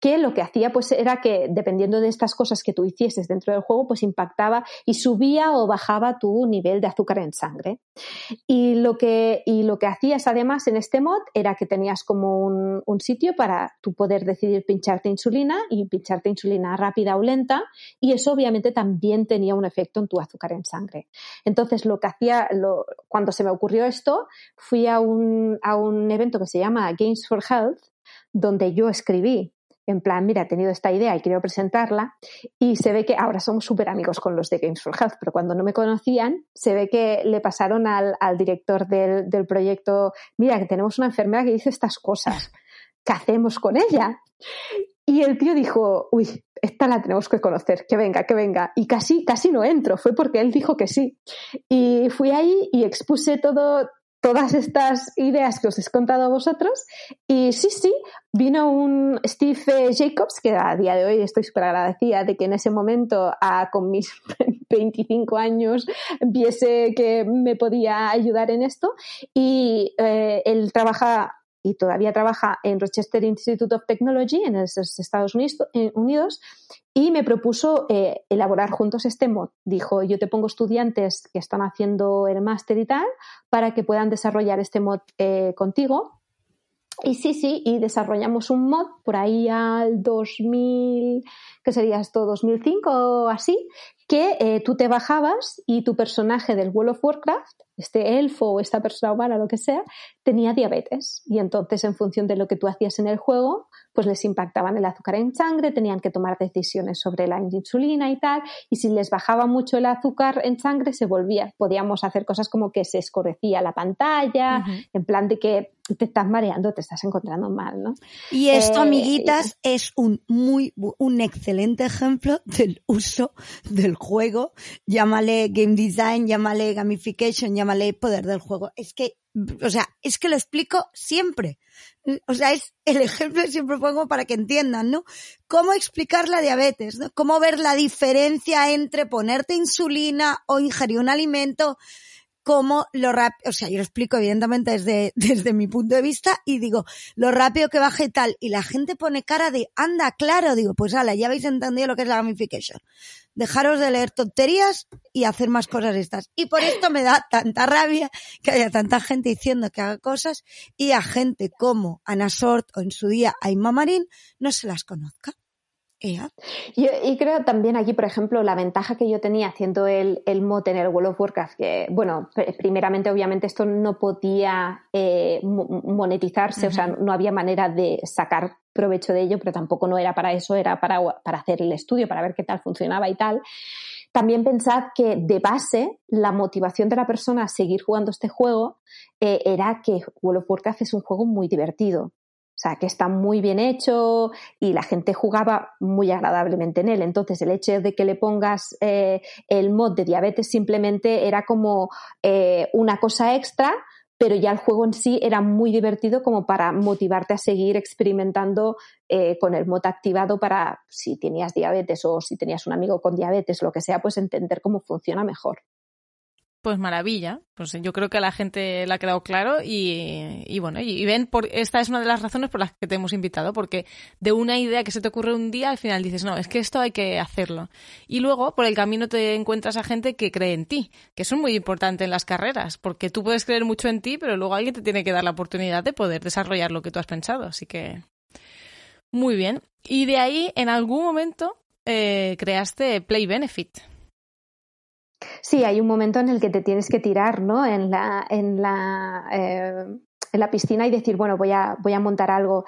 S5: que lo que hacía pues era que dependiendo de estas cosas que tú hicieses dentro del juego pues impactaba y subía o bajaba tu nivel de azúcar en sangre. Y lo que y lo que hacías además en este mod era que tenías como un, un sitio para tú poder decidir pincharte insulina y pincharte insulina rápida o lenta y eso obviamente también tenía un efecto en tu azúcar en sangre. Entonces lo que hacía lo, cuando se me ocurrió esto fui a un, a un evento que se llama Games for Health donde yo escribí en plan, mira, he tenido esta idea y quiero presentarla, y se ve que ahora somos súper amigos con los de Games for Health, pero cuando no me conocían, se ve que le pasaron al, director del, del, proyecto, mira, que tenemos una enfermera que dice estas cosas, ¿qué hacemos con ella? Y el tío dijo, uy, esta la tenemos que conocer, que venga, que venga. Y casi, casi no entro, fue porque él dijo que sí. Y fui ahí y expuse todo, todas estas ideas que os he contado a vosotros. Y sí, sí, vino un Steve Jacobs que a día de hoy estoy súper agradecida de que en ese momento a, con mis [laughs] 25 años viese que me podía ayudar en esto. Y eh, él trabaja y todavía trabaja en Rochester Institute of Technology en los Estados Unidos y me propuso eh, elaborar juntos este mod. Dijo, yo te pongo estudiantes que están haciendo el máster y tal para que puedan desarrollar este mod eh, contigo. Y sí, sí, y desarrollamos un mod por ahí al 2000, que sería esto, 2005 o así, que eh, tú te bajabas y tu personaje del World of Warcraft, este elfo o esta persona humana, lo que sea, tenía diabetes. Y entonces, en función de lo que tú hacías en el juego, pues les impactaban el azúcar en sangre, tenían que tomar decisiones sobre la insulina y tal. Y si les bajaba mucho el azúcar en sangre, se volvía. Podíamos hacer cosas como que se escurecía la pantalla, en plan de que te estás mareando, te estás encontrando mal, ¿no?
S3: Y esto, eh, amiguitas, es un muy, un excelente ejemplo del uso del juego. Llámale game design, llámale gamification, llámale poder del juego. Es que, o sea, es que lo explico siempre. O sea, es el ejemplo que siempre pongo para que entiendan, ¿no? Cómo explicar la diabetes, ¿no? Cómo ver la diferencia entre ponerte insulina o ingerir un alimento cómo lo rápido, o sea, yo lo explico evidentemente desde, [laughs] desde mi punto de vista y digo, lo rápido que baje tal, y la gente pone cara de, anda, claro, digo, pues ala, ya habéis entendido lo que es la gamification. Dejaros de leer tonterías y hacer más cosas estas. Y por esto me da tanta rabia que haya tanta gente diciendo que haga cosas y a gente como Ana Sort o en su día Aima Marín no se las conozca.
S5: Y creo también aquí, por ejemplo, la ventaja que yo tenía haciendo el, el mod en el World of Warcraft, que, bueno, primeramente, obviamente, esto no podía eh, monetizarse, o sea, no había manera de sacar provecho de ello, pero tampoco no era para eso, era para, para hacer el estudio, para ver qué tal funcionaba y tal. También pensad que de base la motivación de la persona a seguir jugando este juego eh, era que World of Warcraft es un juego muy divertido. O sea, que está muy bien hecho y la gente jugaba muy agradablemente en él. Entonces, el hecho de que le pongas eh, el mod de diabetes simplemente era como eh, una cosa extra, pero ya el juego en sí era muy divertido como para motivarte a seguir experimentando eh, con el mod activado para si tenías diabetes o si tenías un amigo con diabetes, lo que sea, pues entender cómo funciona mejor.
S2: Pues maravilla. Pues yo creo que a la gente le ha quedado claro y, bueno, y, ven, por, esta es una de las razones por las que te hemos invitado, porque de una idea que se te ocurre un día, al final dices, no, es que esto hay que hacerlo. Y luego, por el camino te encuentras a gente que cree en ti, que es muy importante en las carreras, porque tú puedes creer mucho en ti, pero luego alguien te tiene que dar la oportunidad de poder desarrollar lo que tú has pensado. Así que, muy bien. Y de ahí, en algún momento, eh, creaste Play Benefit.
S5: Sí, hay un momento en el que te tienes que tirar, ¿no? En la, en la, eh, en la piscina y decir, bueno, voy a, voy a montar algo.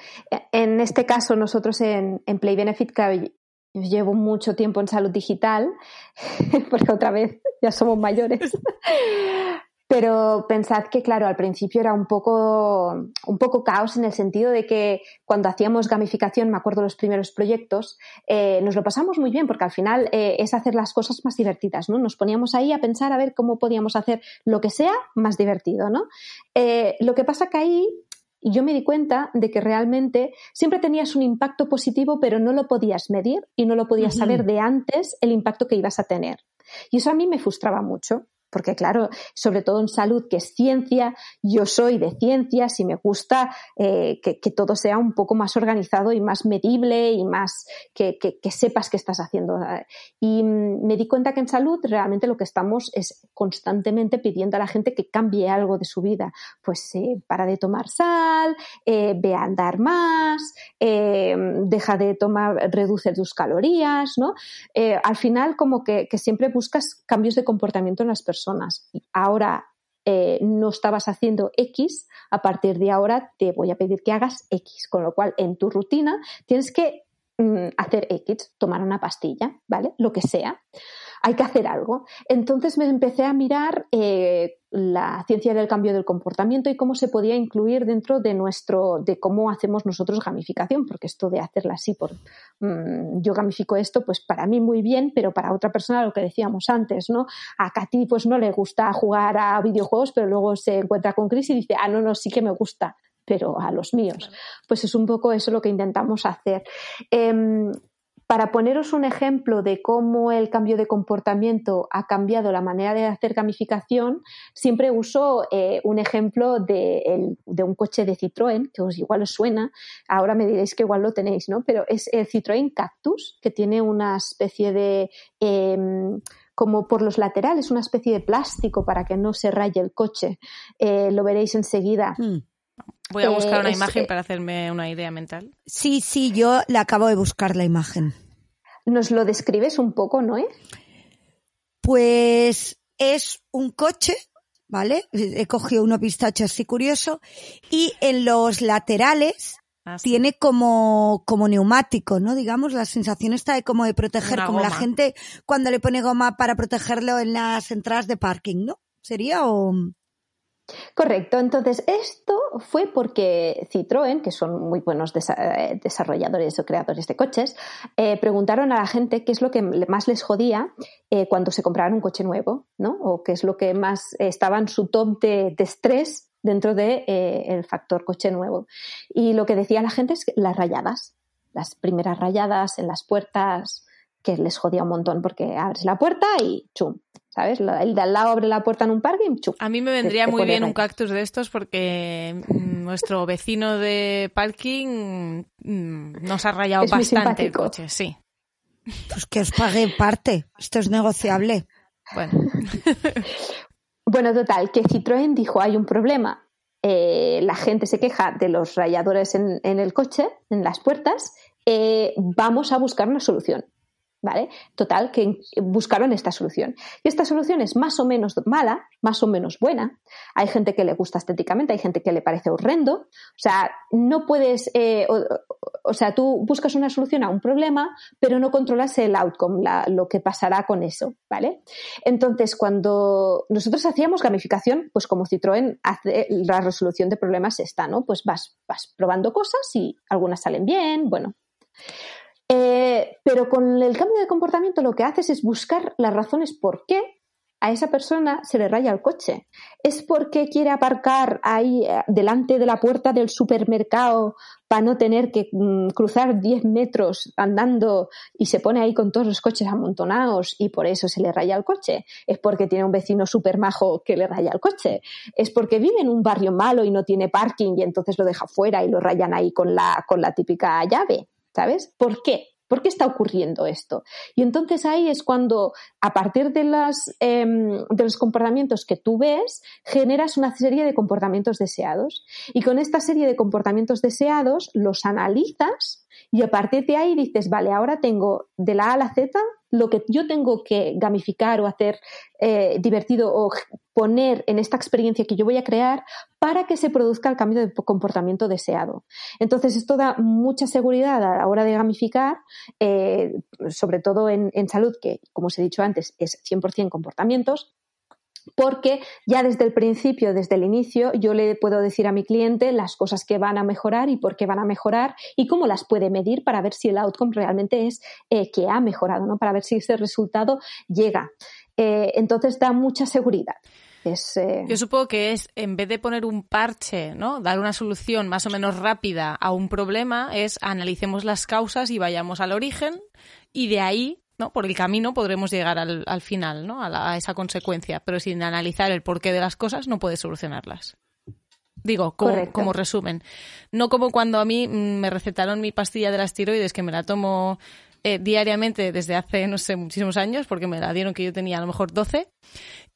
S5: En este caso, nosotros en, en Play Benefit, llevo mucho tiempo en salud digital, [laughs] porque otra vez ya somos mayores. [laughs] Pero pensad que, claro, al principio era un poco, un poco caos en el sentido de que cuando hacíamos gamificación, me acuerdo de los primeros proyectos, eh, nos lo pasamos muy bien porque al final eh, es hacer las cosas más divertidas, ¿no? Nos poníamos ahí a pensar a ver cómo podíamos hacer lo que sea más divertido, ¿no? Eh, lo que pasa que ahí yo me di cuenta de que realmente siempre tenías un impacto positivo, pero no lo podías medir y no lo podías saber de antes el impacto que ibas a tener. Y eso a mí me frustraba mucho porque claro, sobre todo en salud, que es ciencia, yo soy de ciencias y me gusta eh, que, todo sea un poco más organizado y más medible y más que, sepas qué estás haciendo. Y mm, me di cuenta que en salud realmente lo que estamos es constantemente pidiendo a la gente que cambie algo de su vida. Pues eh, para de tomar sal, eh, ve a andar más, deja de tomar, reduce tus calorías, ¿no? al final como que siempre buscas cambios de comportamiento en las personas Ahora eh, no estabas haciendo X, a partir de ahora te voy a pedir que hagas X, con lo cual en tu rutina tienes que mm, hacer X, tomar una pastilla, ¿vale? Lo que sea hay que hacer algo. Entonces me empecé a mirar eh, la ciencia del cambio del comportamiento y cómo se podía incluir dentro de nuestro, de cómo hacemos nosotros gamificación, porque esto de hacerla así por mm, yo gamifico esto, pues para mí muy bien, pero para otra persona lo que decíamos antes, ¿no? A Katy pues no le gusta jugar a videojuegos, pero luego se encuentra con Chris y dice, ah, no, no, sí que me gusta pero a los míos. Pues es un poco eso lo que intentamos hacer. Em, para poneros un ejemplo de cómo el cambio de comportamiento ha cambiado la manera de hacer gamificación, siempre uso eh, un ejemplo de, un coche de Citroën, que os igual os suena, ahora me diréis que igual lo tenéis, ¿no? Pero es el Citroën Cactus, que tiene una especie de... Em, como por los laterales, una especie de plástico para que no se raye el coche. Eh, lo veréis enseguida.
S2: Hmm. Voy a buscar una eh, imagen para hacerme una idea mental.
S3: Sí, sí, yo le acabo de buscar la imagen.
S5: ¿Nos lo describes un poco, Noé?
S3: Pues es un coche ¿vale? He cogido uno pistacho así curioso. Y en los laterales
S2: Ah, sí.
S3: tiene como, como neumático, ¿no? Digamos, la sensación está de como de proteger,
S2: Una
S3: como la gente cuando le pone goma para protegerlo en las entradas de parking, ¿no? ¿Sería o...?
S5: Correcto, entonces esto fue porque Citroën, que son muy buenos eh, desarrolladores o creadores de coches, eh, preguntaron a la gente qué es lo que más les jodía eh, cuando se compraban un coche nuevo, ¿no? O qué es lo que más estaba en su top de, estrés dentro del de, factor coche nuevo. Y lo que decía la gente es que las rayadas, las primeras rayadas en las puertas, que les jodía un montón porque abres la puerta y chum, ¿sabes? El de al lado abre la puerta en un parque y chum.
S2: A mí me vendría
S5: te
S2: muy bien un cactus de estos porque mm, nuestro vecino de parking mm, nos ha rayado
S5: Es
S2: bastante el coche, sí.
S3: Pues que os pague parte. Esto es negociable.
S2: Bueno, [laughs]
S5: Bueno, total, que Citroën dijo hay un problema. Eh, la gente se queja de los rayadores en, en el coche, en las puertas. eh, vamos a buscar una solución. ¿Vale? Total, que buscaron esta solución. Y esta solución es más o menos mala, más o menos buena. Hay gente que le gusta estéticamente, hay gente que le parece horrendo. O sea, no puedes, eh, o, sea, tú buscas una solución a un problema, pero no controlas el outcome, lo que pasará con eso, ¿vale? Entonces, cuando nosotros hacíamos gamificación, pues como Citroën hace la resolución de problemas esta, ¿no? Pues vas, vas probando cosas y algunas salen bien, bueno. Eh, pero con el cambio de comportamiento lo que haces es buscar las razones por qué a esa persona se le raya el coche. ¿Es porque quiere aparcar ahí eh, delante de la puerta del supermercado para no tener que mm, cruzar 10 metros andando y se pone ahí con todos los coches amontonados y por eso se le raya el coche? ¿Es porque tiene un vecino súper majo que le raya el coche? ¿Es porque vive en un barrio malo y no tiene parking y entonces lo deja fuera y lo rayan ahí con la, con la típica llave? ¿Sabes? ¿Por qué? ¿Por qué está ocurriendo esto? Y entonces ahí es cuando, a partir em, de los comportamientos que tú ves, generas una serie de comportamientos deseados. Y con esta serie de comportamientos deseados los analizas y a partir de ahí dices, vale, ahora tengo de la A a la Z lo que yo tengo que gamificar o hacer eh, divertido o poner en esta experiencia que yo voy a crear para que se produzca el cambio de comportamiento deseado. Entonces, esto da mucha seguridad a la hora de gamificar, eh, sobre todo en, en salud, que, como os he dicho antes, es 100% comportamientos, porque ya desde el principio, desde el inicio, yo le puedo decir a mi cliente las cosas que van a mejorar y por qué van a mejorar y cómo las puede medir para ver si el outcome realmente es eh, que ha mejorado, ¿no? para ver si ese resultado llega. Eh, entonces da mucha seguridad. Eh,
S2: yo supongo que es, en vez de poner un parche, ¿no? Dar una solución más o menos rápida a un problema, es analicemos las causas y vayamos al origen y de ahí, ¿no? Por el camino podremos llegar al, al final, ¿no? A, la- a esa consecuencia. Pero sin analizar el porqué de las cosas no puedes solucionarlas. Digo, como resumen. No como cuando a mí mm, me recetaron mi pastilla de las tiroides, que me la tomo eh, diariamente desde hace, no sé, muchísimos años, porque me la dieron que yo tenía a lo mejor 12,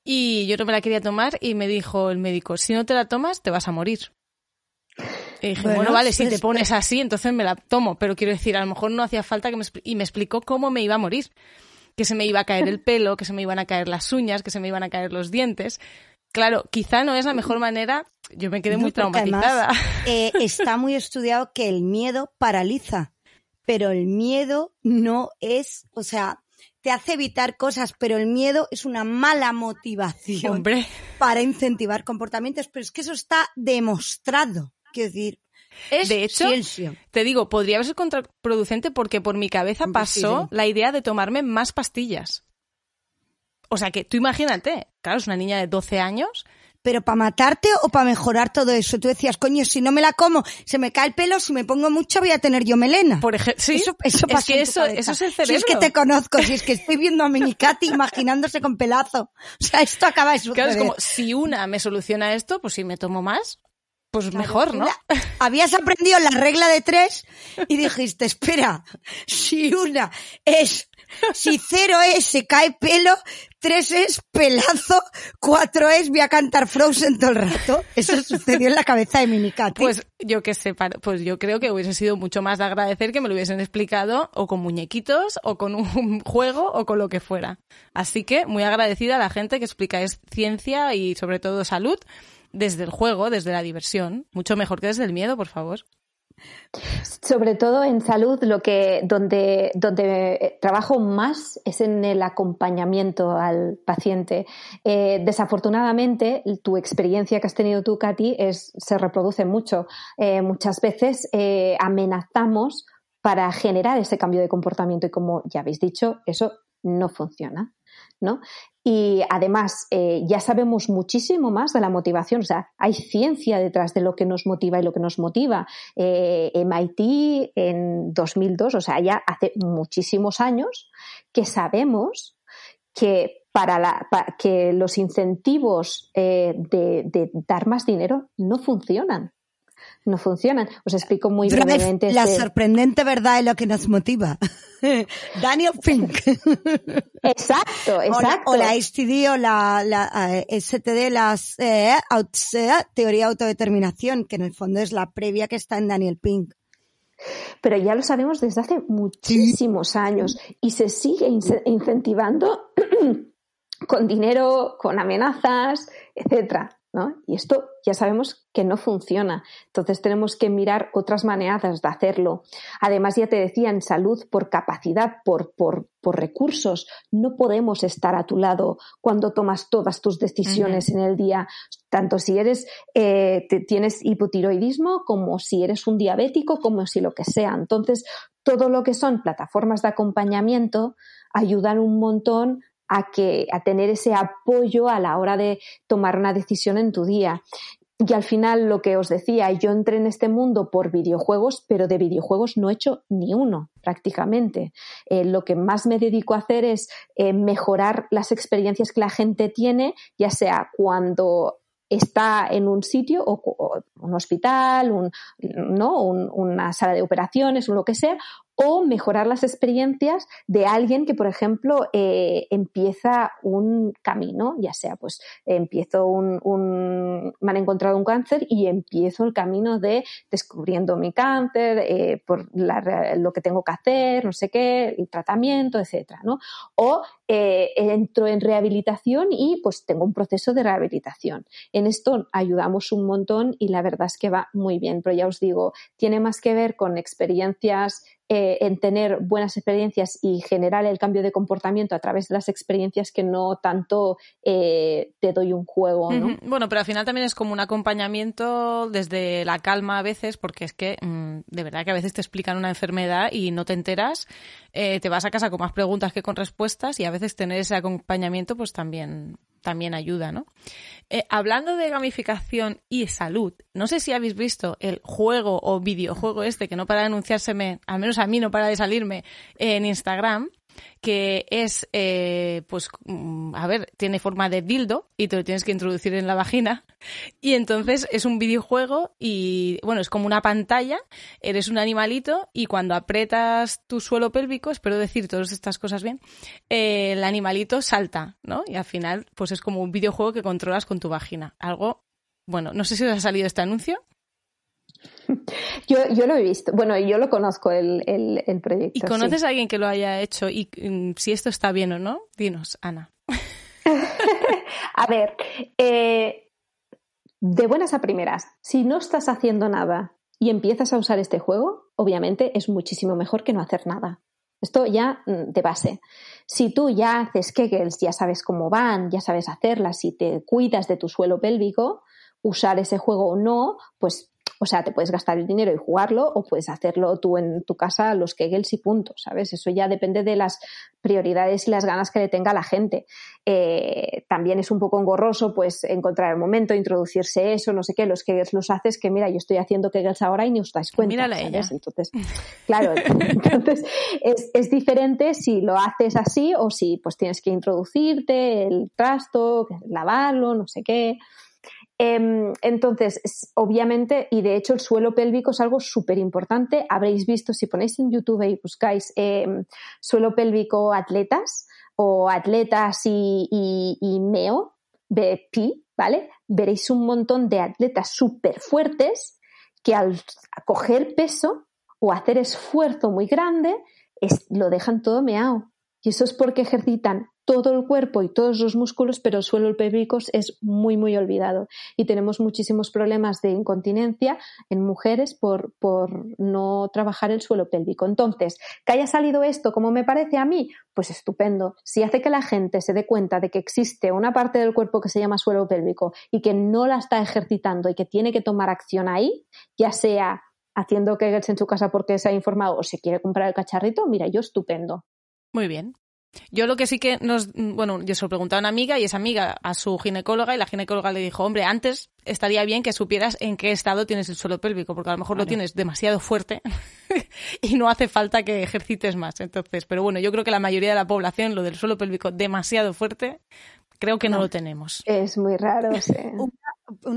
S2: y yo no me la quería tomar y me dijo el médico, si no te la tomas, te vas a morir. Y dije, bueno,
S3: Bueno,
S2: vale, si te pones así, entonces me la tomo, pero quiero decir, a lo mejor no hacía falta que me... Y me explicó cómo me iba a morir. Que se me iba a caer el pelo, que se me iban a caer las uñas, que se me iban a caer los dientes. Claro, quizá no es la mejor manera. Yo me quedé muy
S3: además,
S2: traumatizada.
S3: eh, está muy estudiado que el miedo paraliza, pero el miedo no es, o sea, te hace evitar cosas, pero el miedo es una mala motivación
S2: Hombre,
S3: para incentivar comportamientos, pero es que eso está demostrado. Quiero decir, es
S2: De hecho,
S3: ciencia.
S2: te digo, podría haber sido contraproducente porque por mi cabeza
S3: sí,
S2: pasó
S3: sí.
S2: la idea de tomarme más pastillas. O sea que tú imagínate, claro, es una niña de 12 años.
S3: Pero para matarte o para mejorar todo eso. Tú decías, coño, si no me la como, se me cae el pelo, si me pongo mucho voy a tener yo melena.
S2: Por ejemplo, sí,
S3: Eso, eso
S2: es
S3: pasa
S2: que eso, eso es el
S3: Si
S2: cerebro.
S3: es que te conozco, si es que estoy viendo a Minicati imaginándose con pelazo. O sea, esto acaba de suceder.
S2: Claro, es como, si una me soluciona esto, pues si me tomo más, pues mejor, ¿no?
S3: La- [laughs] habías aprendido la regla de tres y dijiste, espera, si una es Si cero es se cae pelo, tres es pelazo, cuatro es voy a cantar Frozen todo el rato. Eso sucedió en la cabeza de Minicati.
S2: Pues yo que sé, pues yo creo que hubiese sido mucho más de agradecer que me lo hubiesen explicado o con muñequitos o con un juego o con lo que fuera. Así que muy agradecida a la gente que explicáis ciencia y sobre todo salud desde el juego, desde la diversión, mucho mejor que desde el miedo, por favor.
S5: Sobre todo en salud, lo que donde, donde trabajo más es en el acompañamiento al paciente. Eh, desafortunadamente, tu experiencia que has tenido tú, Katy, es, se reproduce mucho. Eh, muchas veces eh, amenazamos para generar ese cambio de comportamiento y como ya habéis dicho, eso no funciona. ¿no? Y además, eh, ya sabemos muchísimo más de la motivación, o sea, hay ciencia detrás de lo que nos motiva y lo que nos motiva. Eh, MIT en 2002, o sea, ya hace muchísimos años que sabemos que para, que los incentivos eh, de, dar más dinero no funcionan no funcionan. Os explico muy brevemente.
S3: La este sorprendente verdad es lo que nos motiva. [laughs] Daniel Pink.
S5: exacto, exacto.
S3: O la, STD o la, la eh, STD, las eh, eh, teoría de autodeterminación, que en el fondo es la previa que está en Daniel Pink.
S5: Pero ya lo sabemos desde hace muchísimos años y se sigue incentivando [clears throat] con dinero, con amenazas, etcétera. Y esto ya sabemos que no funciona. Entonces tenemos que mirar otras maneras de hacerlo. Además, ya te decía, en salud, por capacidad, por, por, recursos, no podemos estar a tu lado cuando tomas todas tus decisiones en el día, tanto si eres, eh, tienes hipotiroidismo, como si eres un diabético, como si lo que sea. Entonces, todo lo que son plataformas de acompañamiento ayudan un montón a, que, a tener ese apoyo a la hora de tomar una decisión en tu día. Y al final, lo que os decía, yo entré en este mundo por videojuegos, pero de videojuegos no he hecho ni uno prácticamente. Eh, lo que más me dedico a hacer es eh, mejorar las experiencias que la gente tiene, ya sea cuando está en un sitio o, un hospital, un, ¿no? una sala de operaciones o lo que sea, o mejorar las experiencias de alguien que, por ejemplo, eh, empieza un camino, ya sea, pues empiezo un, un, me han encontrado un cáncer y empiezo el camino de descubriendo mi cáncer, eh, por lo que tengo que hacer, no sé qué, el tratamiento, etcétera, ¿no? O eh, entro en rehabilitación y pues tengo un proceso de rehabilitación. En esto ayudamos un montón y la verdad es que va muy bien, pero ya os digo, tiene más que ver con experiencias eh, en tener buenas experiencias y generar el cambio de comportamiento a través de las experiencias que no tanto eh, te doy un juego. ¿no?
S2: Bueno, pero al final también es como un acompañamiento desde la calma a veces, porque es que mm, de verdad que a veces te explican una enfermedad y no te enteras, eh, te vas a casa con más preguntas que con respuestas y a veces tener ese acompañamiento pues también también ayuda, ¿no? Eh, hablando de gamificación y salud, no sé si habéis visto el juego o videojuego este que no para de anunciárseme, al menos a mí no para de salirme en Instagram, que es, eh, pues, mm, a ver, tiene forma de dildo y te lo tienes que introducir en la vagina. Y entonces es un videojuego y, bueno, es como una pantalla, eres un animalito y cuando apretas tu suelo pélvico, espero decir todas estas cosas bien, eh, el animalito salta, ¿no? Y al final, pues es como un videojuego que controlas con tu vagina. Algo, bueno, no sé si os ha salido este anuncio. [laughs]
S5: Yo, yo lo he visto. Bueno, yo lo conozco, el, el, proyecto.
S2: ¿Y conoces a alguien que lo haya hecho y mm, si esto está bien o no? Dinos, Ana. [laughs]
S5: a ver, eh, de buenas a primeras, si no estás haciendo nada y empiezas a usar este juego, obviamente es muchísimo mejor que no hacer nada. Esto ya mm, de base. Si tú ya haces kegels, ya sabes cómo van, ya sabes hacerlas, si te cuidas de tu suelo pélvico, usar ese juego o no, pues o sea, te puedes gastar el dinero y jugarlo o puedes hacerlo tú en tu casa los kegels y punto, ¿sabes? Eso ya depende de las prioridades y las ganas que le tenga la gente. Eh, también es un poco engorroso, pues, encontrar el momento, introducirse eso, no sé qué, los kegels los haces que, mira, yo estoy haciendo kegels ahora y ni os dais cuenta.
S2: Mírala ella.
S5: Entonces, claro, [laughs] entonces es, es diferente si lo haces así o si pues tienes que introducirte el trasto, lavarlo, no sé qué. Em, entonces, obviamente, y de hecho el suelo pélvico es algo súper importante. Habréis visto, si ponéis en YouTube y buscáis em, suelo pélvico atletas o atletas y, y, meo, BP, ¿vale? Veréis un montón de atletas súper fuertes que al coger peso o hacer esfuerzo muy grande, lo dejan todo meado. Y eso es porque ejercitan todo el cuerpo y todos los músculos, pero el suelo pélvico es muy, muy olvidado. Y tenemos muchísimos problemas de incontinencia en mujeres por, por no trabajar el suelo pélvico. Entonces, que haya salido esto como me parece a mí, pues estupendo. Si hace que la gente se dé cuenta de que existe una parte del cuerpo que se llama suelo pélvico y que no la está ejercitando y que tiene que tomar acción ahí, ya sea haciendo que en su casa porque se ha informado o se quiere comprar el cacharrito, mira, yo estupendo.
S2: Muy bien. Yo lo que sí que nos, bueno, yo se lo preguntaba a una amiga y esa amiga a su ginecóloga y la ginecóloga le dijo, hombre, antes estaría bien que supieras en qué estado tienes el suelo pélvico, porque a lo mejor lo tienes demasiado fuerte [laughs] y no hace falta que ejercites más. Entonces, pero bueno, yo creo que la mayoría de la población, lo del suelo pélvico demasiado fuerte, creo que no, lo tenemos.
S5: Es muy raro, sí [laughs]
S3: una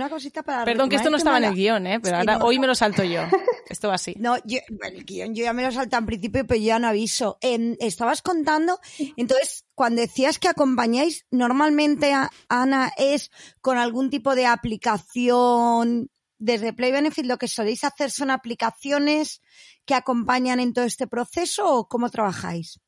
S3: cosita para.
S2: Perdón, que esto no estaba en el guion, ¿eh? Pero ahora, hoy me lo salto yo. [laughs] Esto va así.
S3: No, yo, bueno, el guion yo ya me lo salto en principio, pero ya no aviso. Estabas contando, entonces, cuando decías que acompañáis, normalmente, Ana, es con algún tipo de aplicación. Desde Play Benefit lo que soléis hacer son aplicaciones que acompañan en todo este proceso o cómo trabajáis?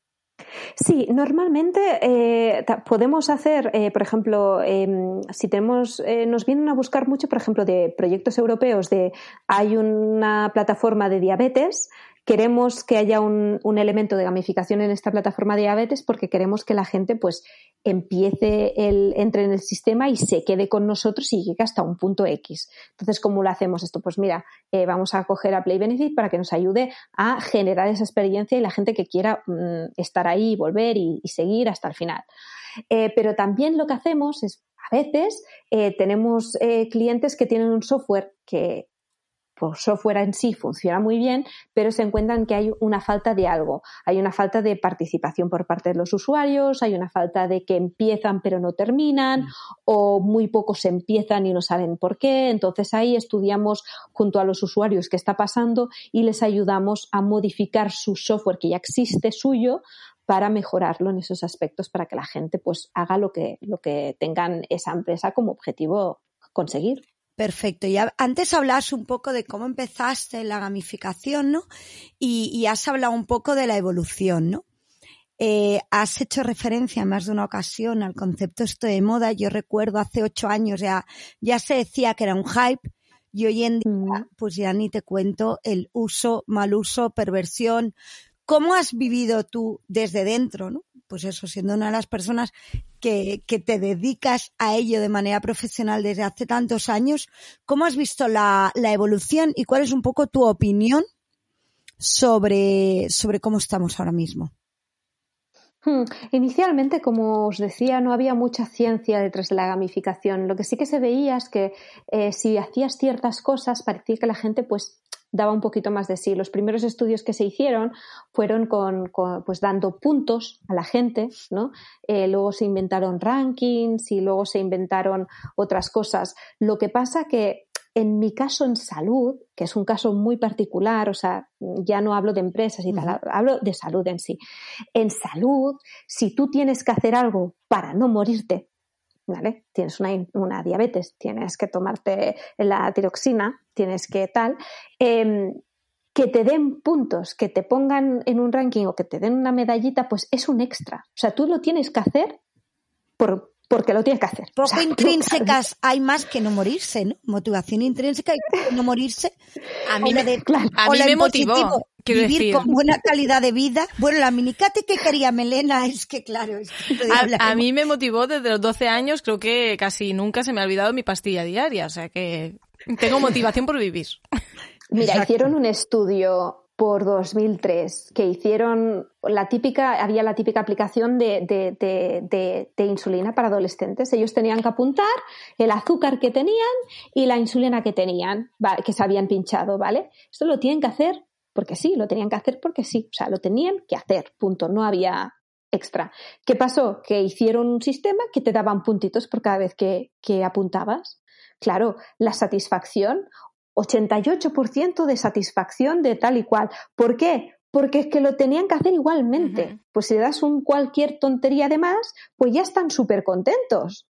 S5: Sí, normalmente eh, podemos hacer, eh, por ejemplo, em, si tenemos, eh, nos vienen a buscar mucho, por ejemplo, de proyectos europeos, de hay una plataforma de diabetes queremos que haya un, elemento de gamificación en esta plataforma de diabetes porque queremos que la gente pues empiece el, entre en el sistema y se quede con nosotros y llegue hasta un punto X. Entonces, ¿cómo lo hacemos esto? Pues mira, eh, vamos a coger a Play Benefit para que nos ayude a generar esa experiencia y la gente que quiera mm, estar ahí, volver y, seguir hasta el final. Eh, pero también lo que hacemos es a veces eh, tenemos clientes que tienen un software que, por software en sí funciona muy bien, pero se encuentran que hay una falta de algo. Hay una falta de participación por parte de los usuarios, hay una falta de que empiezan pero no terminan, mm. o muy pocos empiezan y no saben por qué. Entonces ahí estudiamos junto a los usuarios qué está pasando y les ayudamos a modificar su software que ya existe suyo para mejorarlo en esos aspectos para que la gente pues haga lo que, lo que tengan esa empresa como objetivo conseguir.
S3: Perfecto. Y antes hablabas un poco de cómo empezaste la gamificación, ¿no? Y, has hablado un poco de la evolución, ¿no? Eh, has hecho referencia en más de una ocasión al concepto esto de moda. Yo recuerdo hace ocho años ya, ya se decía que era un hype y hoy en día, mm. pues ya ni te cuento el uso, mal uso, perversión. ¿Cómo has vivido tú desde dentro, ¿no? Pues eso, siendo una de las personas que, te dedicas a ello de manera profesional desde hace tantos años, ¿cómo has visto la, evolución y cuál es un poco tu opinión sobre, sobre cómo estamos ahora mismo?
S5: Hmm, inicialmente, como os decía, no había mucha ciencia detrás de la gamificación. Lo que sí que se veía es que eh, si hacías ciertas cosas, parecía que la gente pues daba un poquito más de sí. Los primeros estudios que se hicieron fueron con, pues dando puntos a la gente, ¿no? Eh, luego se inventaron rankings y luego se inventaron otras cosas. Lo que pasa que en mi caso en salud, que es un caso muy particular, o sea, ya no hablo de empresas y tal, hablo de salud en sí. En salud, si tú tienes que hacer algo para no morirte, ¿vale? Tienes una, diabetes, tienes que tomarte la tiroxina, tienes que tal, em, que te den puntos, que te pongan en un ranking o que te den una medallita, pues es un extra. O sea, tú lo tienes que hacer por, porque lo tienes que hacer.
S3: Poco intrínsecas [laughs] hay más que no morirse, ¿no? Motivación intrínseca y no morirse.
S2: A mí, me, a mí me motivó.
S3: vivir con buena calidad de vida. Bueno, la minicate que quería Melena [laughs] es que, claro,
S2: a, mí me motivó desde los 12 años, creo que casi nunca se me ha olvidado mi pastilla diaria, o sea que tengo motivación por vivir.
S5: Mira, hicieron un estudio por 2003, que hicieron la típica, había la típica aplicación de, de, insulina para adolescentes. Ellos tenían que apuntar el azúcar que tenían y la insulina que tenían, que se habían pinchado, ¿vale? Esto lo tienen que hacer porque sí, lo tenían que hacer porque sí, o sea, lo tenían que hacer, punto, no había extra. ¿Qué pasó? Que hicieron un sistema que te daban puntitos por cada vez que, que apuntabas. claro, la satisfacción, 88% de satisfacción de tal y cual. ¿Por qué? Porque es que lo tenían que hacer igualmente. Pues si le das un cualquier tontería de más, pues ya están súper contentos.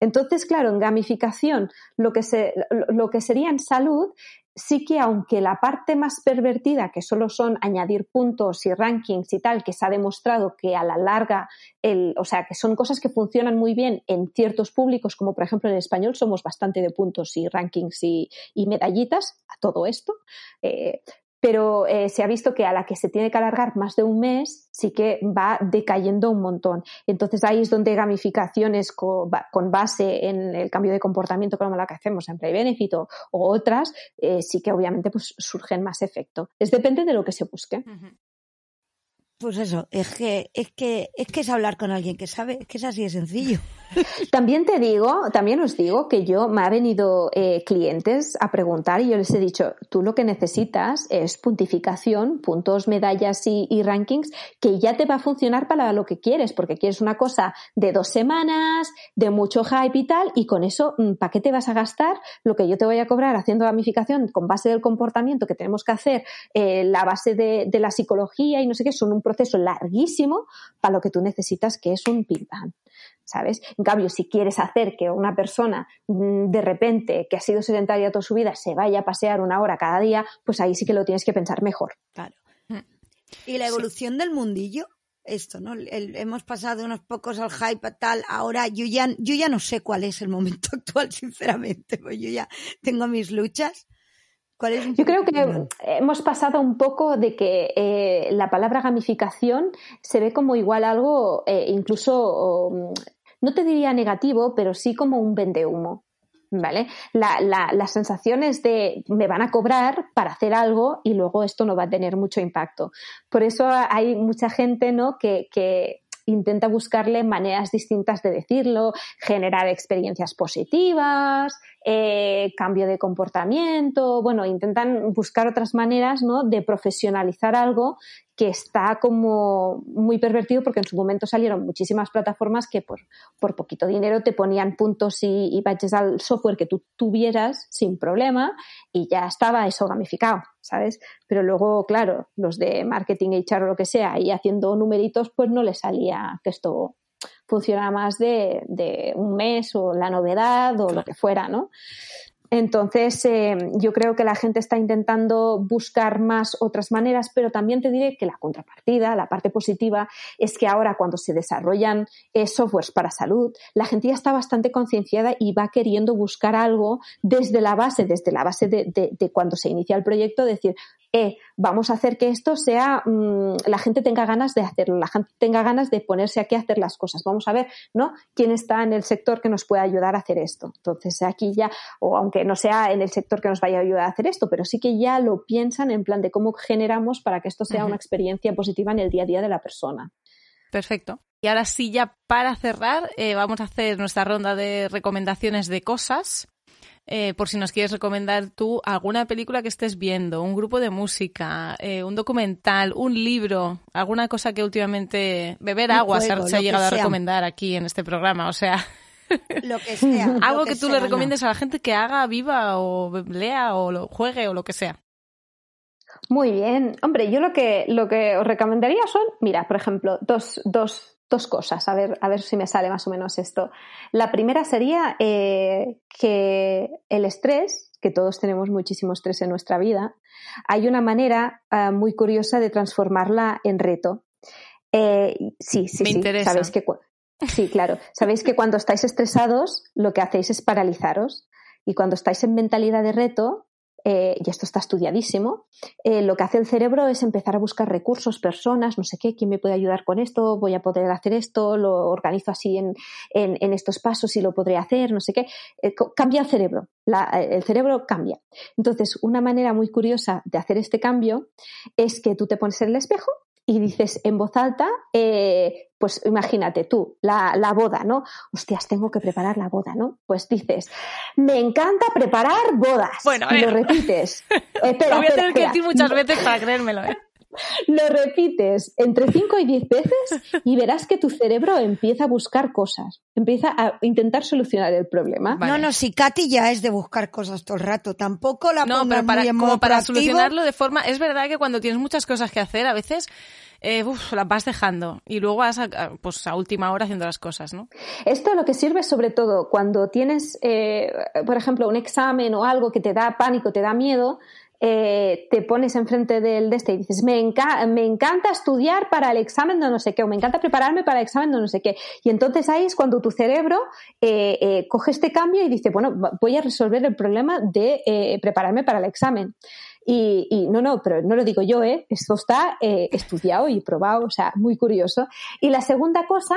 S5: Entonces, claro, en gamificación, lo que, se, lo que sería en salud, sí que aunque la parte más pervertida, que solo son añadir puntos y rankings y tal, que se ha demostrado que a la larga, el, o sea, que son cosas que funcionan muy bien en ciertos públicos, como por ejemplo en español somos bastante de puntos y rankings y, medallitas a todo esto, eh, pero eh, se ha visto que a la que se tiene que alargar más de un mes sí que va decayendo un montón. Entonces ahí es donde gamificaciones con, base en el cambio de comportamiento como la que hacemos en Play Benefit o, otras, eh, sí que obviamente pues, surgen más efecto. Es depende de lo que se busque.
S3: Pues eso, es que, es que, es que es hablar con alguien que sabe, es que es así de sencillo. [laughs]
S5: También te digo, también os digo que yo me ha venido eh, clientes a preguntar y yo les he dicho, tú lo que necesitas es puntificación, puntos, medallas y, rankings que ya te va a funcionar para lo que quieres, porque quieres una cosa de dos semanas, de mucho hype y tal, y con eso, mm, ¿para qué te vas a gastar lo que yo te voy a cobrar haciendo gamificación con base del comportamiento que tenemos que hacer, eh, la base de, de, la psicología y no sé qué, son un proceso larguísimo para lo que tú necesitas, que es un pim ¿sabes? En cambio, si quieres hacer que una persona mm, de repente que ha sido sedentaria toda su vida se vaya a pasear una hora cada día, pues ahí sí que lo tienes que pensar mejor.
S3: Claro. Mm. Y la evolución del mundillo, esto, ¿no? hemos pasado unos pocos al hype tal, ahora yo ya, yo ya no sé cuál es el momento [laughs] actual, sinceramente, pues yo ya tengo mis luchas.
S5: Yo creo que hemos pasado un poco de que eh, la palabra gamificación se ve como igual algo eh, incluso, no te diría negativo, pero sí como un vendehumo. ¿Vale? La, la, las sensaciones de me van a cobrar para hacer algo y luego esto no va a tener mucho impacto. Por eso hay mucha gente ¿no? que, que intenta buscarle maneras distintas de decirlo, generar experiencias positivas, eh, cambio de comportamiento, bueno, intentan buscar otras maneras ¿no? de profesionalizar algo que está como muy pervertido porque en su momento salieron muchísimas plataformas que por, por poquito dinero te ponían puntos y, y al software que tú tuvieras sin problema y ya estaba eso gamificado, ¿sabes? Pero luego, claro, los de marketing, HR o lo que sea, y haciendo numeritos, pues no les salía que esto funciona más de, de un mes o la novedad o lo que fuera, ¿no? Entonces, eh, yo creo que la gente está intentando buscar más otras maneras, pero también te diré que la contrapartida, la parte positiva, es que ahora cuando se desarrollan eh, softwares para salud, la gente ya está bastante concienciada y va queriendo buscar algo desde la base, desde la base de, de cuando se inicia el proyecto, decir, eh, vamos a hacer que esto sea, mm, la gente tenga ganas de hacerlo, la gente tenga ganas de ponerse aquí a hacer las cosas. Vamos a ver, ¿no? ¿Quién está en el sector que nos puede ayudar a hacer esto? Entonces aquí ya, o aunque no sea en el sector que nos vaya a ayudar a hacer esto, pero sí que ya lo piensan en plan de cómo generamos para que esto sea una experiencia positiva en el día a día de la persona.
S2: Perfecto. Y ahora sí, ya para cerrar, eh, vamos a hacer nuestra ronda de recomendaciones de cosas. Eh, por si nos quieres recomendar tú alguna película que estés viendo, un grupo de música, eh, un documental, un libro, alguna cosa que últimamente beber agua se, ha llegado a recomendar aquí en este programa, o sea. [laughs]
S3: Lo que sea. [laughs]
S2: Algo que, tú le recomiendes a la gente que haga, viva o lea o lo juegue o lo que sea.
S5: Muy bien. Hombre, yo lo que, lo que os recomendaría son, mira, por ejemplo, dos, dos dos cosas, a ver, a ver si me sale más o menos esto. La primera sería eh, que el estrés, que todos tenemos muchísimo estrés en nuestra vida, hay una manera ah, muy curiosa de transformarla en reto. Eh, sí, sí,
S2: me
S5: sí.
S2: Interesa.
S5: Sabéis que, sí, claro. Sabéis que cuando estáis estresados, lo que hacéis es paralizaros. Y cuando estáis en mentalidad de reto, eh, y esto está estudiadísimo, eh, lo que hace el cerebro es empezar a buscar recursos, personas, no sé qué, quién me puede ayudar con esto, voy a poder hacer esto, lo organizo así en, en, estos pasos y lo podré hacer, no sé qué. Eh, cambia el cerebro, el cerebro cambia. Entonces, una manera muy curiosa de hacer este cambio es que tú te pones en el espejo y dices en voz alta, eh, pues imagínate tú, la, la, boda, ¿no? Hostias, tengo que preparar la boda, ¿no? Pues dices, me encanta preparar bodas.
S2: Bueno,
S5: y lo repites. [laughs]
S2: lo voy a tener que decir muchas veces para creérmelo, ¿eh?
S5: Lo repites entre 5 y 10 veces y verás que tu cerebro empieza a buscar cosas, empieza a intentar solucionar el problema.
S3: No, no, si Katy ya es de buscar cosas todo el rato, tampoco la
S2: No, pero para, como para solucionarlo de forma... Es verdad que cuando tienes muchas cosas que hacer, a veces eh, las vas dejando y luego vas a, pues, a última hora haciendo las cosas, ¿no?
S5: Esto lo que sirve sobre todo cuando tienes, eh, por ejemplo, un examen o algo que te da pánico, te da miedo, eh, te pones enfrente del de este y dices, me, me encanta estudiar para el examen de no sé qué, o me encanta prepararme para el examen de no sé qué. Y entonces ahí es cuando tu cerebro eh, coge este cambio y dice, bueno, voy a resolver el problema de prepararme para el examen. Y, no, no, pero no lo digo yo, ¿eh? Esto está eh, estudiado y probado, o sea, muy curioso. Y la segunda cosa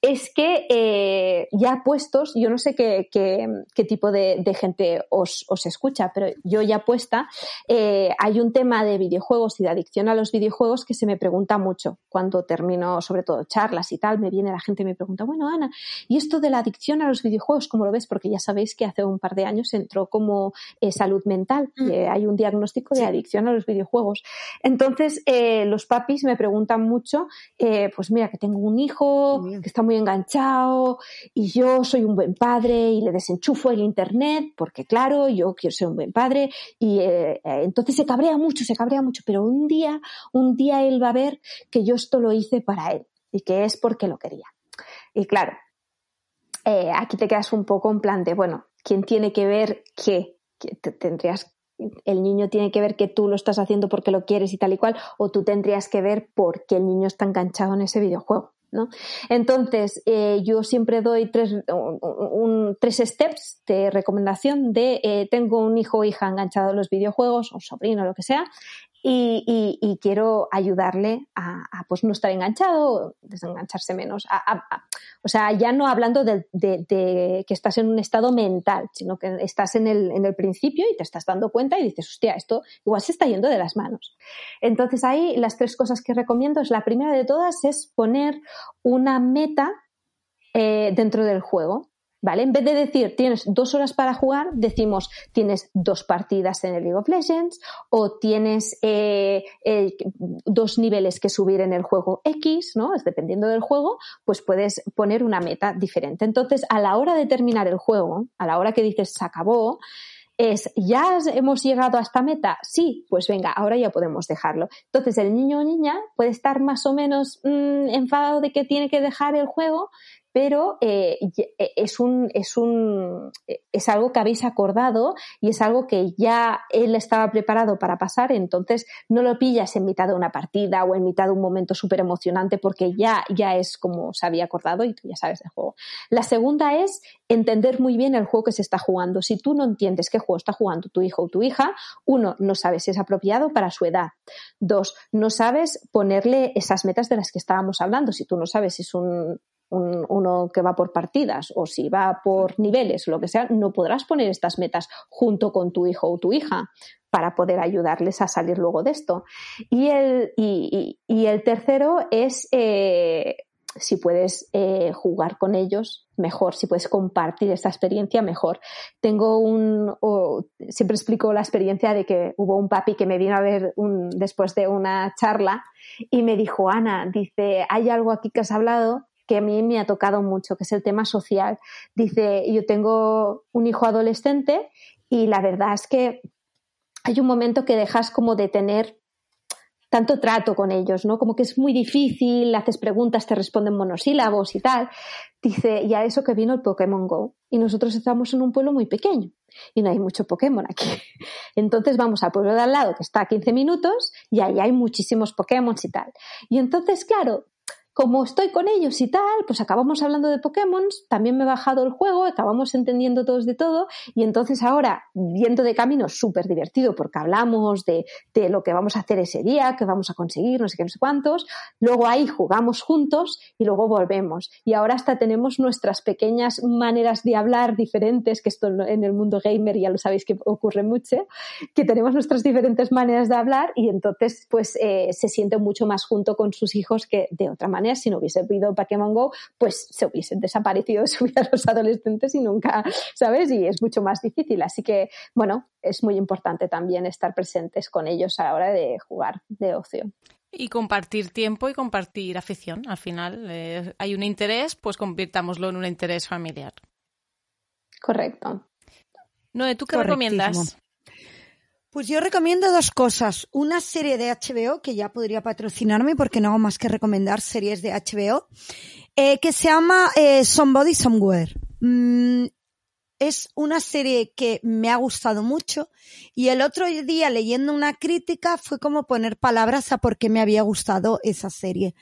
S5: es que eh, ya puestos, yo no sé qué, qué, tipo de, gente os, os, escucha, pero yo ya puesta, eh, hay un tema de videojuegos y de adicción a los videojuegos que se me pregunta mucho cuando termino, sobre todo, charlas y tal, me viene la gente y me pregunta, bueno, Ana, ¿y esto de la adicción a los videojuegos, cómo lo ves? Porque ya sabéis que hace un par de años entró como salud mental, mm. hay un diagnóstico de adicción a los videojuegos. Entonces, eh, los papis me preguntan mucho, eh, pues mira, que tengo un hijo que está muy enganchado y yo soy un buen padre y le desenchufo el internet porque, claro, yo quiero ser un buen padre y eh, entonces se cabrea mucho, se cabrea mucho, pero un día, un día él va a ver que yo esto lo hice para él y que es porque lo quería. Y claro, aquí te quedas un poco en plan de, bueno, ¿quién tiene que ver qué? tendrías el niño tiene que ver que tú lo estás haciendo porque lo quieres y tal y cual, o tú tendrías que ver por qué el niño está enganchado en ese videojuego. Entonces, eh, yo siempre doy tres, tres steps de recomendación de eh, tengo un hijo o hija enganchado en los videojuegos, o sobrino, lo que sea, y, quiero ayudarle a, pues no estar enganchado, desengancharse menos. o sea, ya no hablando de, que estás en un estado mental, sino que estás en el, en el principio y te estás dando cuenta y dices, hostia, esto igual se está yendo de las manos. Entonces ahí las tres cosas que recomiendo es la primera de todas es poner una meta eh, dentro del juego. ¿Vale? En vez de decir tienes dos horas para jugar, decimos tienes dos partidas en el League of Legends o tienes eh, dos niveles que subir en el juego X, ¿no? Es dependiendo del juego, pues puedes poner una meta diferente. Entonces, a la hora de terminar el juego, a la hora que dices se acabó, es, ¿ya hemos llegado a esta meta? Sí, pues venga, ahora ya podemos dejarlo. Entonces el niño o niña puede estar más o menos mm, enfadado de que tiene que dejar el juego, pero eh, eh, es, un, es, un, eh, es algo que habéis acordado y es algo que ya él estaba preparado para pasar, entonces no lo pillas en mitad de una partida o en mitad de un momento súper emocionante porque ya, ya es como se había acordado y tú ya sabes el juego. La segunda es entender muy bien el juego que se está jugando. Si tú no entiendes qué juego está jugando tu hijo o tu hija, uno, no sabes si es apropiado para su edad. Dos, no sabes ponerle esas metas de las que estábamos hablando. Si tú no sabes si es un uno que va por partidas o si va por niveles o lo que sea, no podrás poner estas metas junto con tu hijo o tu hija para poder ayudarles a salir luego de esto. Y el, y, el tercero es eh, si puedes eh, jugar con ellos, mejor, si puedes compartir esta experiencia, mejor. Tengo un, siempre explico la experiencia de que hubo un papi que me vino a ver un, después de una charla y me dijo, Ana, dice, hay algo aquí que has hablado que a mí me ha tocado mucho, que es el tema social. Dice, yo tengo un hijo adolescente y la verdad es que hay un momento que dejas como de tener tanto trato con ellos, ¿no? Como que es muy difícil, haces preguntas, te responden monosílabos y tal. Dice, y a eso que vino el Pokémon Go. Y nosotros estamos en un pueblo muy pequeño y no hay mucho Pokémon aquí. [laughs] Entonces vamos al pueblo de al lado que está a 15 minutos y ahí hay muchísimos Pokémon y tal. Y entonces, claro, como estoy con ellos y tal, pues acabamos hablando de Pokémon, también me he bajado el juego, acabamos entendiendo todos de todo y entonces ahora, viendo de camino, súper divertido porque hablamos de, lo que vamos a hacer ese día, que vamos a conseguir, no sé qué, no sé cuántos, luego ahí jugamos juntos y luego volvemos. Y ahora hasta tenemos nuestras pequeñas maneras de hablar diferentes, que esto en el mundo gamer ya lo sabéis que ocurre mucho, que tenemos nuestras diferentes maneras de hablar y entonces pues eh, se siente mucho más junto con sus hijos que de otra manera si no hubiese habido Pokémon Go, pues se hubiesen desaparecido de su vida [laughs] los adolescentes y nunca, ¿sabes? Y es mucho más difícil. Así que, bueno, es muy importante también estar presentes con ellos a la hora de jugar de ocio.
S2: y compartir tiempo y compartir afición. Al final eh, hay un interés, pues convirtámoslo en un interés familiar.
S5: Correcto.
S2: Noé, ¿tú qué recomiendas?
S3: Pues yo recomiendo dos cosas. Una serie de HBO, que ya podría patrocinarme porque no hago más que recomendar series de HBO, eh, que se llama eh, Somebody Somewhere. Mm, es una serie que me ha gustado mucho y el otro día leyendo una crítica fue como poner palabras a por qué me había gustado esa serie.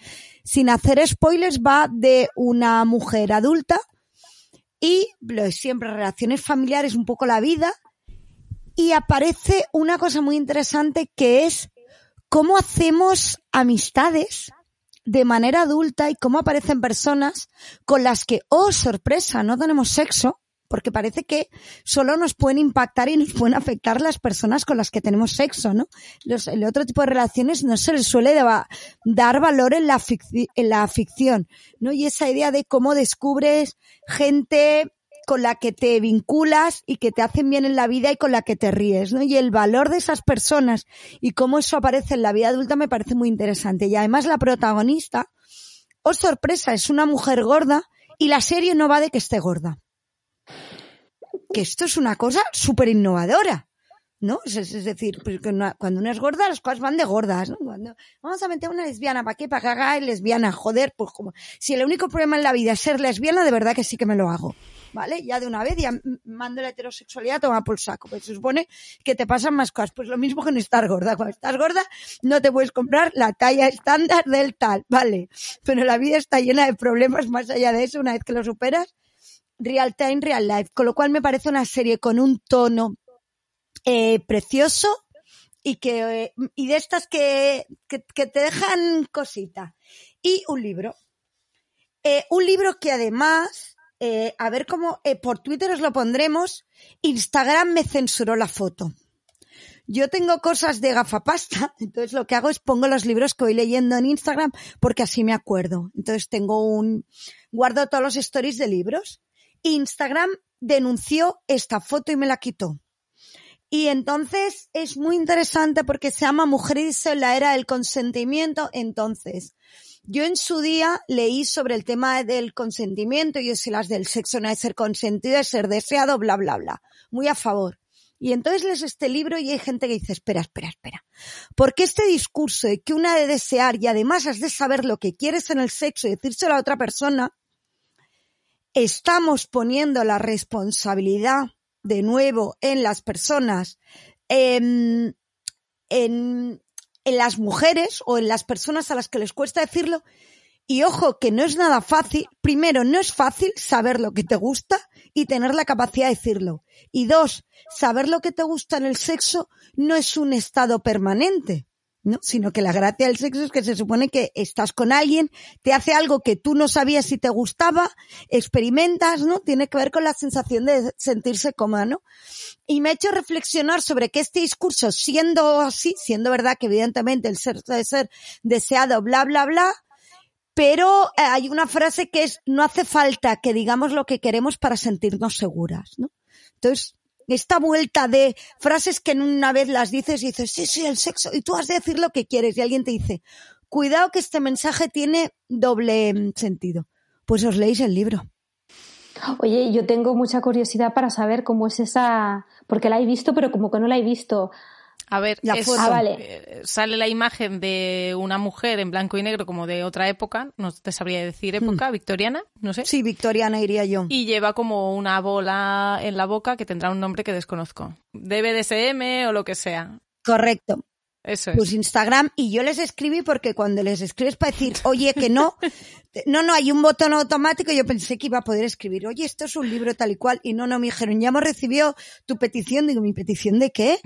S3: Sin hacer spoilers va de una mujer adulta y siempre relaciones familiares, un poco la vida y aparece una cosa muy interesante que es cómo hacemos amistades de manera adulta y cómo aparecen personas con las que, oh sorpresa, no tenemos sexo, porque parece que solo nos pueden impactar y nos pueden afectar las personas con las que tenemos sexo, ¿no? Los, el otro tipo de relaciones no se les suele dar valor en la, en la ficción, ¿no? Y esa idea de cómo descubres gente con la que te vinculas y que te hacen bien en la vida y con la que te ríes, ¿no? Y el valor de esas personas y cómo eso aparece en la vida adulta me parece muy interesante. Y además la protagonista, oh sorpresa, es una mujer gorda y la serie no va de que esté gorda que esto es una cosa súper innovadora. ¿no? Es, decir, pues cuando una es gorda, las cosas van de gordas, ¿no? Cuando vamos a meter una lesbiana, ¿para qué? Para que haga lesbiana, joder, pues como, si el único problema en la vida es ser lesbiana, de verdad que sí que me lo hago, ¿vale? Ya de una vez, ya mando la heterosexualidad, toma por saco, pues se supone que te pasan más cosas, pues lo mismo que en estar gorda, cuando estás gorda no te puedes comprar la talla estándar del tal, ¿vale? Pero la vida está llena de problemas más allá de eso, una vez que lo superas, real time, real life, con lo cual me parece una serie con un tono eh, precioso y que eh, y de estas que, que, te dejan cosita. Y un libro. Eh, un libro que además, a ver cómo, por Twitter os lo pondremos, Instagram me censuró la foto. Yo tengo cosas de gafapasta, [laughs] entonces lo que hago es pongo los libros que voy leyendo en Instagram porque así me acuerdo. Entonces tengo un, guardo todos los stories de libros Instagram denunció esta foto y me la quitó. Y entonces es muy interesante porque se llama Mujeres en la era del consentimiento. Entonces, yo en su día leí sobre el tema del consentimiento y si las del sexo no es ser consentido, es ser deseado, bla, bla, bla. Muy a favor. Y entonces lees este libro y hay gente que dice, espera, espera, espera. Porque este discurso de que una de desear y además has de saber lo que quieres en el sexo y decírselo a otra persona, estamos poniendo la responsabilidad de nuevo en las personas, en, en, las mujeres o en las personas a las que les cuesta decirlo. Y ojo, que no es nada fácil. Primero, no es fácil saber lo que te gusta y tener la capacidad de decirlo. Y dos, saber lo que te gusta en el sexo no es un estado permanente. ¿No? Sino que la gracia del sexo es que se supone que estás con alguien, te hace algo que tú no sabías si te gustaba, experimentas, ¿no? Tiene que ver con la sensación de sentirse cómoda, ¿no? Y me ha hecho reflexionar sobre que este discurso, siendo así, siendo verdad que evidentemente el ser debe ser deseado, bla, bla, bla, pero eh, hay una frase que es, no hace falta que digamos lo que queremos para sentirnos seguras, ¿no? Entonces, esta vuelta de frases que en una vez las dices y dices, sí, sí, el sexo, y tú has de decir lo que quieres, y alguien te dice, cuidado que este mensaje tiene doble mm, sentido. Pues os leéis el libro.
S5: Oye, yo tengo mucha curiosidad para saber cómo es esa, porque la he visto, pero como que no la he visto.
S2: A ver,
S5: ah,
S2: eh, sale la imagen de una mujer en blanco y negro como de otra época, no te sabría decir época, hmm. victoriana, no sé.
S3: Sí, victoriana iría yo.
S2: Y lleva como una bola en la boca que tendrá un nombre que desconozco. DBDSM o lo que sea.
S3: Correcto.
S2: Eso es.
S3: Pues Instagram y yo les escribí porque cuando les escribes para decir, oye, que no, [laughs] no, no, hay un botón automático, yo pensé que iba a poder escribir, oye, esto es un libro tal y cual, y no, no, me dijeron, ya hemos recibido tu petición, digo, ¿mi petición de qué?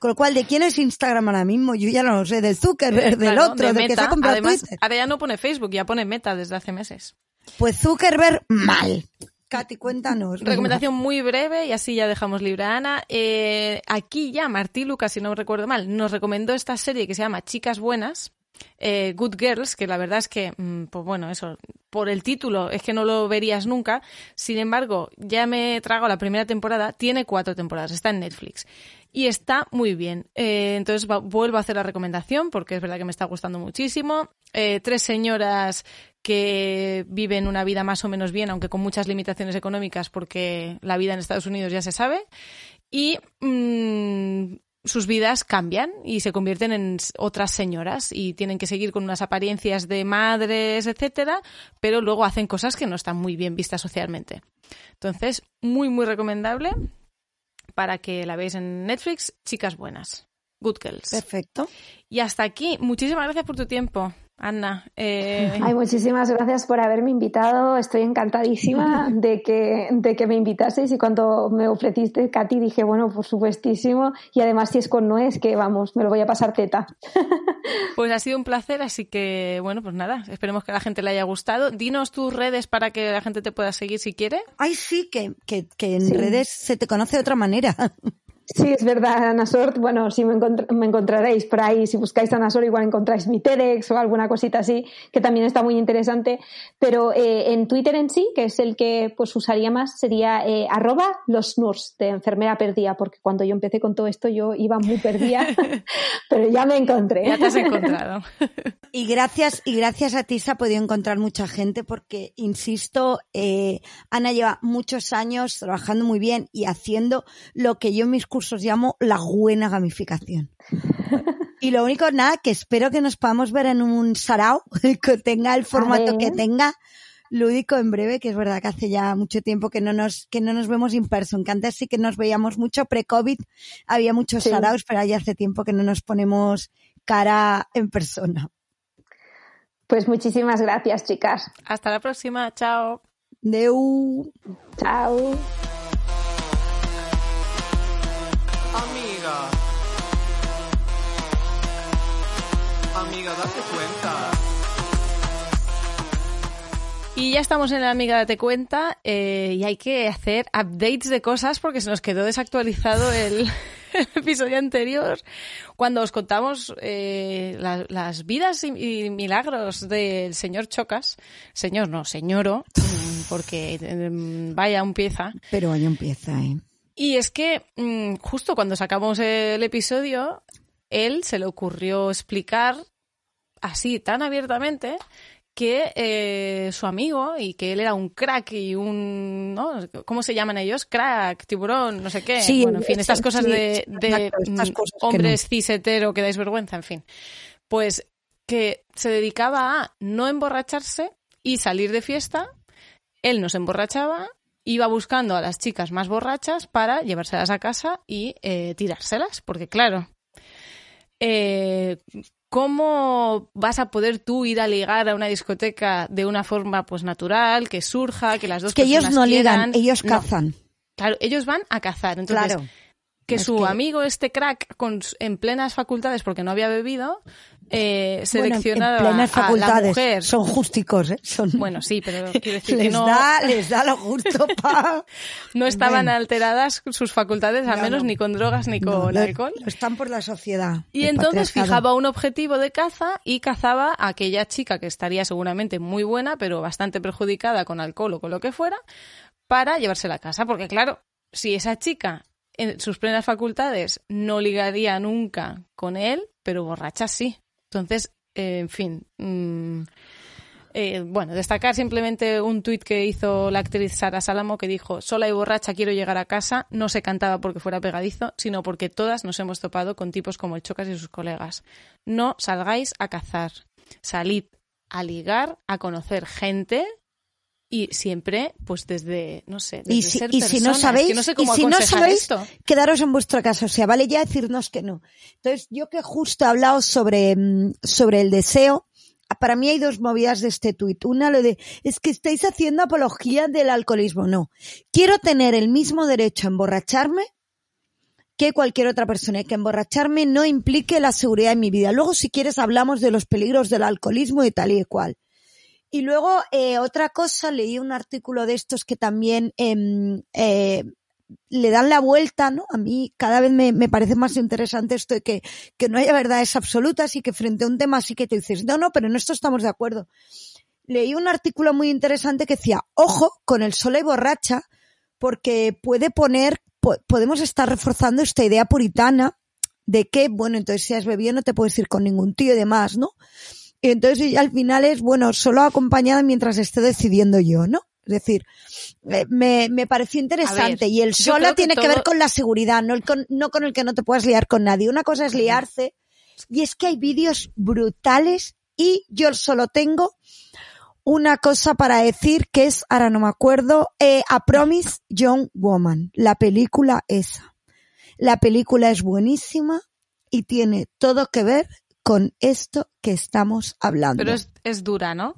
S3: Con lo cual, ¿de quién es Instagram ahora mismo? Yo ya no lo sé, del Zuckerberg, del otro, de que se ha comprado
S2: Además, Ahora ya no pone Facebook, ya pone Meta desde hace meses.
S3: Pues Zuckerberg, mal. Katy, cuéntanos. [laughs]
S2: Recomendación muy breve y así ya dejamos libre a Ana. Eh, aquí ya Martí Lucas, si no recuerdo mal, nos recomendó esta serie que se llama Chicas Buenas, eh, Good Girls, que la verdad es que, mm, pues bueno, eso, por el título es que no lo verías nunca. Sin embargo, ya me trago la primera temporada, tiene cuatro temporadas, está en Netflix. Y está muy bien. Eh, entonces vuelvo a hacer la recomendación porque es verdad que me está gustando muchísimo. Eh, tres señoras que viven una vida más o menos bien, aunque con muchas limitaciones económicas porque la vida en Estados Unidos ya se sabe. Y mm, sus vidas cambian y se convierten en otras señoras y tienen que seguir con unas apariencias de madres, etcétera, pero luego hacen cosas que no están muy bien vistas socialmente. Entonces, muy, muy recomendable para que la veáis en Netflix, Chicas Buenas. Good Girls.
S3: Perfecto.
S2: Y hasta aquí. Muchísimas gracias por tu tiempo. Ana. Eh...
S5: Ay, muchísimas gracias por haberme invitado. Estoy encantadísima [laughs] de que, de que me invitaseis y cuando me ofreciste, Katy, dije, bueno, por supuestísimo. Y además, si es con Noé, es que vamos, me lo voy a pasar teta. [laughs]
S2: Pues ha sido un placer, así que, bueno, pues nada, esperemos que a la gente le haya gustado. Dinos tus redes para que la gente te pueda seguir si quiere.
S3: Ay, sí, que, que, que en redes se te conoce de otra manera. [laughs]
S5: Sí, es verdad, Anasort. Bueno, si me, me, encontraréis por ahí, si buscáis Anasort, igual encontráis mi TEDx o alguna cosita así, que también está muy interesante. Pero eh, en Twitter en sí, que es el que pues usaría más, sería eh, arroba los nurs de enfermera perdida, porque cuando yo empecé con todo esto yo iba muy perdida, [laughs] pero ya me encontré.
S2: Ya te has encontrado. [laughs]
S3: y gracias, y gracias a ti se ha podido encontrar mucha gente, porque, insisto, eh, Ana lleva muchos años trabajando muy bien y haciendo lo que yo en mis cursos llamo la buena gamificación. Y lo único, nada, que espero que nos podamos ver en un sarao, [laughs] que tenga el formato que tenga, lúdico en breve, que es verdad que hace ya mucho tiempo que no nos, que no nos vemos in person, que antes sí que nos veíamos mucho pre-COVID, había muchos saraos, pero ya hace tiempo que no nos ponemos cara en persona.
S5: Pues muchísimas gracias, chicas.
S2: Hasta la próxima, chao.
S3: Deu.
S5: Chao.
S1: Amiga, date cuenta.
S2: Y ya estamos en la amiga Date Cuenta eh, y hay que hacer updates de cosas porque se nos quedó desactualizado el, [laughs] episodio anterior cuando os contamos eh, las vidas y, milagros del señor Chocas. Señor, no, señoro, porque mm, vaya un pieza.
S3: Pero vaya un pieza, ¿eh?
S2: Y es que mm, justo cuando sacamos el episodio, él se le ocurrió explicar así tan abiertamente que eh, su amigo y que él era un crack y un ¿no? ¿cómo se llaman ellos? crack, tiburón, no sé qué. bueno, en fin, estas cosas de, mm, hombres no. cis hetero que dais vergüenza, en fin. Pues que se dedicaba a no emborracharse y salir de fiesta. Él no se emborrachaba, iba buscando a las chicas más borrachas para llevárselas a casa y eh, tirárselas, porque claro, eh, ¿cómo vas a poder tú ir a ligar a una discoteca de una forma pues natural, que surja, que las dos
S3: que ellos no
S2: ligan,
S3: ellos cazan.
S2: Claro, ellos van a cazar. Entonces,
S3: claro.
S2: que su amigo, este crack, con, en plenas facultades, porque no había bebido, eh, seleccionado
S3: bueno, en plenas facultades.
S2: a la mujer.
S3: Son justicos, ¿eh? Son... [laughs]
S2: Bueno, sí, pero quiero decir
S3: les
S2: que no...
S3: Da, les da lo justo [laughs]
S2: no estaban alteradas sus facultades, al
S3: No,
S2: menos
S3: no.
S2: ni con drogas ni con
S3: No,
S2: alcohol.
S3: lo están por la sociedad.
S2: Y entonces fijaba un objetivo de caza y cazaba a aquella chica que estaría seguramente muy buena, pero bastante perjudicada con alcohol o con lo que fuera, para llevársela a casa. Porque claro, si esa chica en sus plenas facultades no ligaría nunca con él, pero borracha sí. Entonces, eh, en fin. mm, eh, bueno, destacar simplemente un tuit que hizo la actriz Sara Salamo que dijo, sola y borracha quiero llegar a casa, no se cantaba porque fuera pegadizo, sino porque todas nos hemos topado con tipos como el Chocas y sus colegas. No salgáis a cazar, salid a ligar, a conocer gente y siempre, pues desde, no sé, desde
S3: Y si,
S2: ser
S3: y si no sabéis,
S2: que no sé cómo
S3: y si no sabéis,
S2: esto.
S3: quedaros en vuestra casa. O sea, vale ya decirnos que no. Entonces, yo que justo he hablado sobre, mm, sobre el deseo, para mí hay dos movidas de este tuit. Una, lo de, es que estáis haciendo apología del alcoholismo. No. Quiero tener el mismo derecho a emborracharme que cualquier otra persona y que emborracharme no implique la seguridad en mi vida. Luego, si quieres, hablamos de los peligros del alcoholismo y tal y cual. Y luego, eh, otra cosa, leí un artículo de estos que también em, eh, le dan la vuelta, ¿no? A mí cada vez me, parece más interesante esto de que, que no haya verdades absolutas y que frente a un tema así que te dices, no, no, pero en esto estamos de acuerdo. Leí un artículo muy interesante que decía, ojo con el sola y borracha, porque puede poner, po- podemos estar reforzando esta idea puritana de que, bueno, entonces si has bebido no te puedes ir con ningún tío y demás, ¿no? Y entonces al final es, bueno, solo acompañada mientras esté decidiendo yo, ¿no? Es decir, eh, me, me pareció interesante.
S2: ver,
S3: y el
S2: que
S3: tiene que ver con la seguridad, no, el con, no con el que no te puedas liar con nadie. Una cosa es liarse, y es que hay vídeos brutales, y yo solo tengo una cosa para decir que es, ahora no me acuerdo, eh, A Promise Young Woman, la película esa. La película es buenísima y tiene todo que ver con esto que estamos hablando.
S2: Pero es, es dura, ¿no?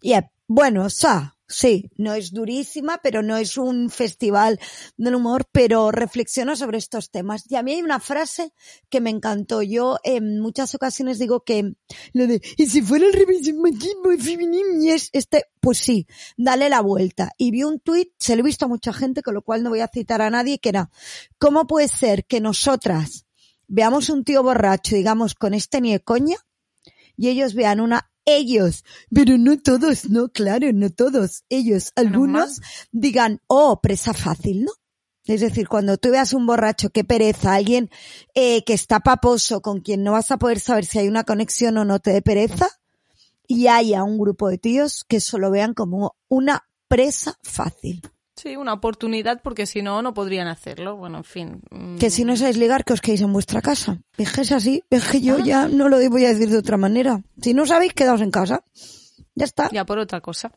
S3: Yeah, Bueno, o sea, sí, no es durísima, pero no es un festival del humor, pero reflexiona sobre estos temas. Y a mí hay una frase que me encantó. Yo en muchas ocasiones digo que lo de, y si fuera el machismo y feminismo y es este, pues sí, dale la vuelta. Y vi un tuit, se lo he visto a mucha gente, con lo cual no voy a citar a nadie, que era, ¿cómo puede ser que nosotras veamos un tío borracho, digamos, con este ni de coña, y ellos vean una ellos, pero no todos, no, claro, no todos, ellos, algunos digan, oh, presa fácil, ¿no? Es decir, cuando tú veas un borracho, qué pereza, alguien eh, que está paposo, con quien no vas a poder saber si hay una conexión o no te dé pereza, y haya un grupo de tíos que solo vean como una presa fácil.
S2: Sí, una oportunidad porque si no, no podrían hacerlo. Bueno, en fin. mm,
S3: Que si no sabéis ligar, que os quedéis en vuestra casa. Es que es así, es que yo ya no lo voy a decir de otra manera. Si no sabéis, quedaos en casa. Ya está.
S2: Ya por otra cosa.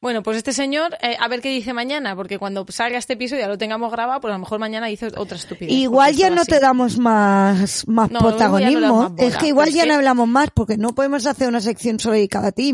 S2: Bueno, pues este señor, eh, a ver qué dice mañana, porque cuando salga este episodio ya lo tengamos grabado, pues a lo mejor mañana dice otra estupidez.
S3: Igual ya no
S2: así.
S3: te damos más, más
S2: No, ya no damos
S3: protagonismo.
S2: más bola,
S3: es que igual ya
S2: es
S3: no
S2: que-
S3: hablamos más porque no podemos hacer una sección solo dedicada a ti.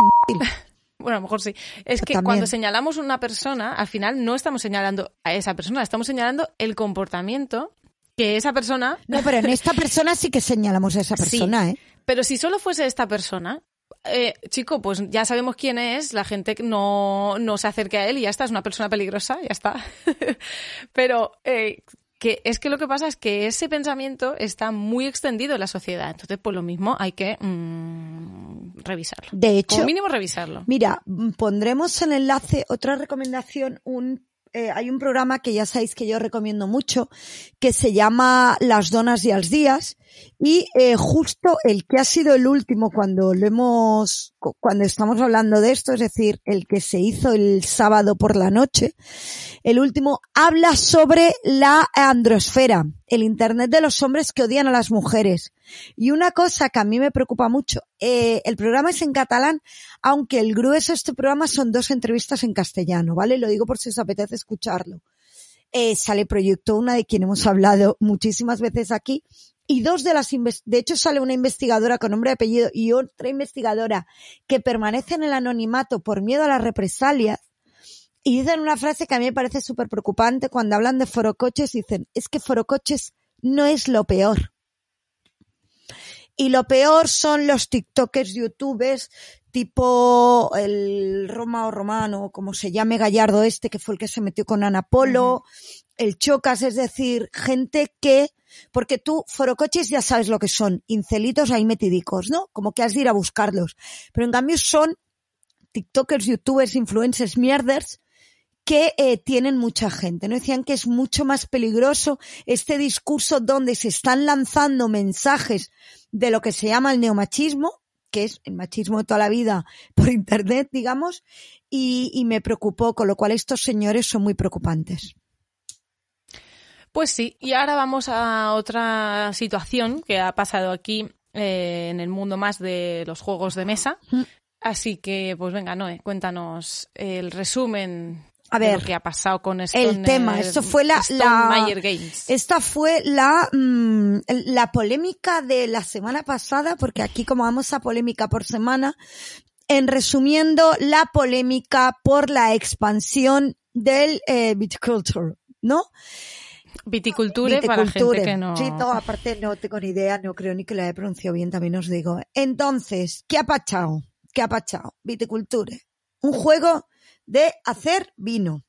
S2: Bueno, a lo mejor sí. Es que
S3: También.
S2: cuando señalamos una persona, al final no estamos señalando a esa persona, estamos señalando el comportamiento que esa persona
S3: No, pero en esta persona sí que señalamos a esa [laughs]
S2: Sí.
S3: persona, ¿eh?
S2: Pero si solo fuese esta persona, eh, chico, pues ya sabemos quién es, la gente no, no se acerque a él y ya está, es una persona peligrosa, ya está. [laughs] Pero eh, que es que lo que pasa es que ese pensamiento está muy extendido en la sociedad. Entonces, pues lo mismo hay que mm, revisarlo.
S3: De hecho,
S2: Como mínimo revisarlo.
S3: Mira, mm, pondremos en enlace otra recomendación, un eh, hay un programa que ya sabéis que yo recomiendo mucho, que se llama Las Donas y als Días, y eh, justo el que ha sido el último cuando lo hemos, cu- cuando estamos hablando de esto, es decir, el que se hizo el sábado por la noche, el último habla sobre la androsfera, el Internet de los hombres que odian a las mujeres. Y una cosa que a mí me preocupa mucho, eh, el programa es en catalán, aunque el grueso de este programa son dos entrevistas en castellano, ¿vale? Lo digo por si os apetece escucharlo. Eh, sale Proyecto Una, de quien hemos hablado muchísimas veces aquí, y dos de las, de hecho sale una investigadora con nombre y apellido y otra investigadora que permanece en el anonimato por miedo a las represalias, y dicen una frase que a mí me parece súper preocupante cuando hablan de forocoches, dicen, es que forocoches no es lo peor. Y lo peor son los TikTokers, YouTubers, tipo el Roma o Romano, como se llame Gallardo este, que fue el que se metió con Ana Polo, el Chocas, es decir, gente que, porque tú, forocoches ya sabes lo que son, incelitos ahí metidicos, ¿no? Como que has de ir a buscarlos. Pero en cambio son TikTokers, YouTubers, influencers, mierders, que eh, tienen mucha gente. ¿no? Decían que es mucho más peligroso este discurso donde se están lanzando mensajes de lo que se llama el neomachismo, que es el machismo de toda la vida por internet, digamos, y, y me preocupó, con lo cual estos señores son muy preocupantes.
S2: Pues sí, y ahora vamos a otra situación que ha pasado aquí eh, en el mundo más de los juegos de mesa.
S3: Mm.
S2: Así que, pues venga, Noé, cuéntanos el resumen
S3: A
S2: de
S3: ver,
S2: lo que ha pasado con
S3: el
S2: Stone,
S3: tema, esto fue la- la-
S2: Games.
S3: Esta fue la, mm, la polémica de la semana pasada, porque aquí como vamos a polémica por semana, en resumiendo, la polémica por la expansión del eh, viticulture, ¿no?
S2: Viticulture, para gente
S3: Viticulture.
S2: que no...
S3: Sí, no, aparte no tengo ni idea, no creo ni que la he pronunciado bien, también os digo. Entonces, ¿qué ha pachado? ¿Qué ha pachado? Viticulture. Un juego de hacer vino.